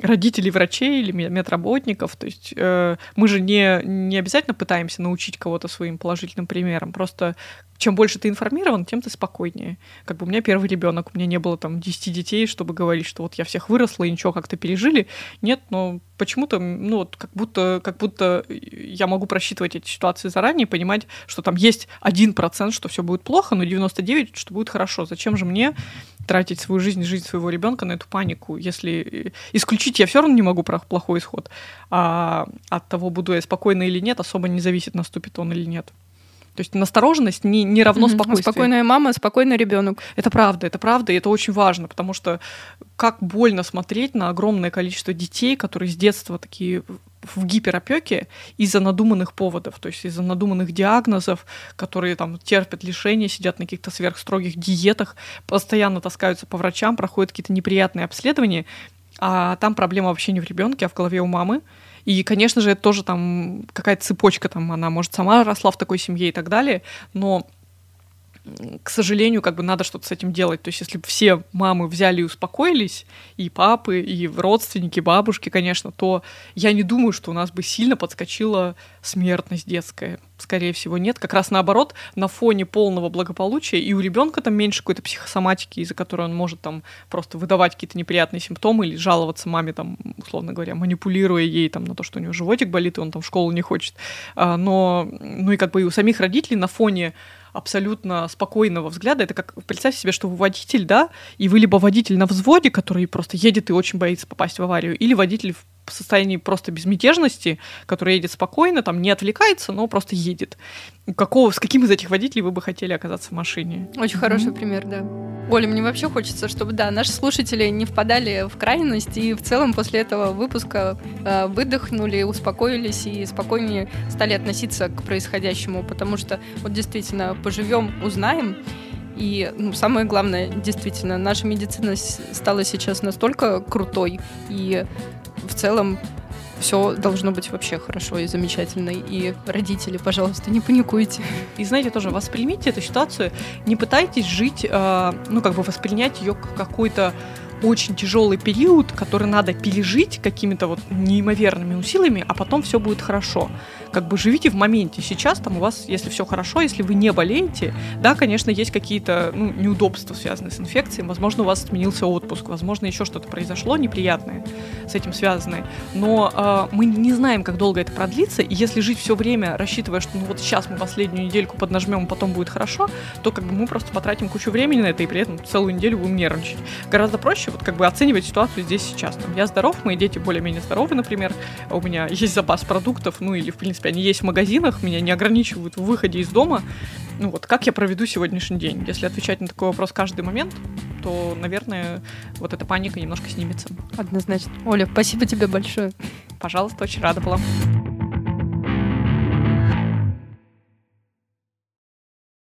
родителей врачей или медработников. То есть э, мы же не, не обязательно пытаемся научить кого-то своим положительным примером. Просто чем больше ты информирован, тем ты спокойнее. Как бы у меня первый ребенок, у меня не было там 10 детей, чтобы говорить, что вот я всех выросла и ничего как-то пережили. Нет, но почему-то, ну вот как будто, как будто я могу просчитывать эти ситуации заранее, понимать, что там есть один процент, что все будет плохо, но 99, что будет хорошо. Зачем же мне тратить свою жизнь жизнь своего ребенка на эту панику, если исключить я все равно не могу про плохой исход, а от того, буду я спокойна или нет, особо не зависит, наступит он или нет. То есть настороженность не, не равно mm-hmm. спокойствию. Спокойная мама, спокойный ребенок. Это правда, это правда, и это очень важно, потому что как больно смотреть на огромное количество детей, которые с детства такие в гиперопеке из-за надуманных поводов, то есть из-за надуманных диагнозов, которые там терпят лишения, сидят на каких-то сверхстрогих диетах, постоянно таскаются по врачам, проходят какие-то неприятные обследования, а там проблема вообще не в ребенке, а в голове у мамы. И, конечно же, это тоже там какая-то цепочка, там она, может, сама росла в такой семье и так далее, но к сожалению, как бы надо что-то с этим делать. То есть, если бы все мамы взяли и успокоились, и папы, и родственники, бабушки, конечно, то я не думаю, что у нас бы сильно подскочила смертность детская. Скорее всего, нет. Как раз наоборот, на фоне полного благополучия и у ребенка там меньше какой-то психосоматики, из-за которой он может там просто выдавать какие-то неприятные симптомы или жаловаться маме, там, условно говоря, манипулируя ей там на то, что у него животик болит, и он там в школу не хочет. А, но, ну и как бы и у самих родителей на фоне абсолютно спокойного взгляда. Это как, представьте себе, что вы водитель, да, и вы либо водитель на взводе, который просто едет и очень боится попасть в аварию, или водитель в состоянии просто безмятежности, который едет спокойно, там не отвлекается, но просто едет. Какого, с каким из этих водителей вы бы хотели оказаться в машине? Очень mm-hmm. хороший пример, да. Оля, мне вообще хочется, чтобы, да, наши слушатели не впадали в крайность и в целом после этого выпуска э, выдохнули, успокоились и спокойнее стали относиться к происходящему, потому что вот действительно поживем, узнаем, и ну, самое главное, действительно, наша медицина стала сейчас настолько крутой, и в целом все должно быть вообще хорошо и замечательно. И родители, пожалуйста, не паникуйте. И знаете, тоже воспримите эту ситуацию, не пытайтесь жить, э, ну, как бы воспринять ее как какой-то очень тяжелый период, который надо пережить какими-то вот неимоверными усилиями, а потом все будет хорошо как бы живите в моменте. Сейчас там у вас, если все хорошо, если вы не болеете, да, конечно, есть какие-то ну, неудобства, связанные с инфекцией. Возможно, у вас отменился отпуск, возможно, еще что-то произошло неприятное с этим связанное. Но э, мы не знаем, как долго это продлится. И если жить все время, рассчитывая, что ну вот сейчас мы последнюю недельку поднажмем, а потом будет хорошо, то как бы мы просто потратим кучу времени на это и при этом целую неделю будем нервничать. Гораздо проще вот как бы оценивать ситуацию здесь сейчас. Там, я здоров, мои дети более-менее здоровы, например, у меня есть запас продуктов, ну или в принципе принципе, они есть в магазинах, меня не ограничивают в выходе из дома. Ну вот, как я проведу сегодняшний день? Если отвечать на такой вопрос каждый момент, то, наверное, вот эта паника немножко снимется. Однозначно. Оля, спасибо тебе большое. Пожалуйста, очень рада была.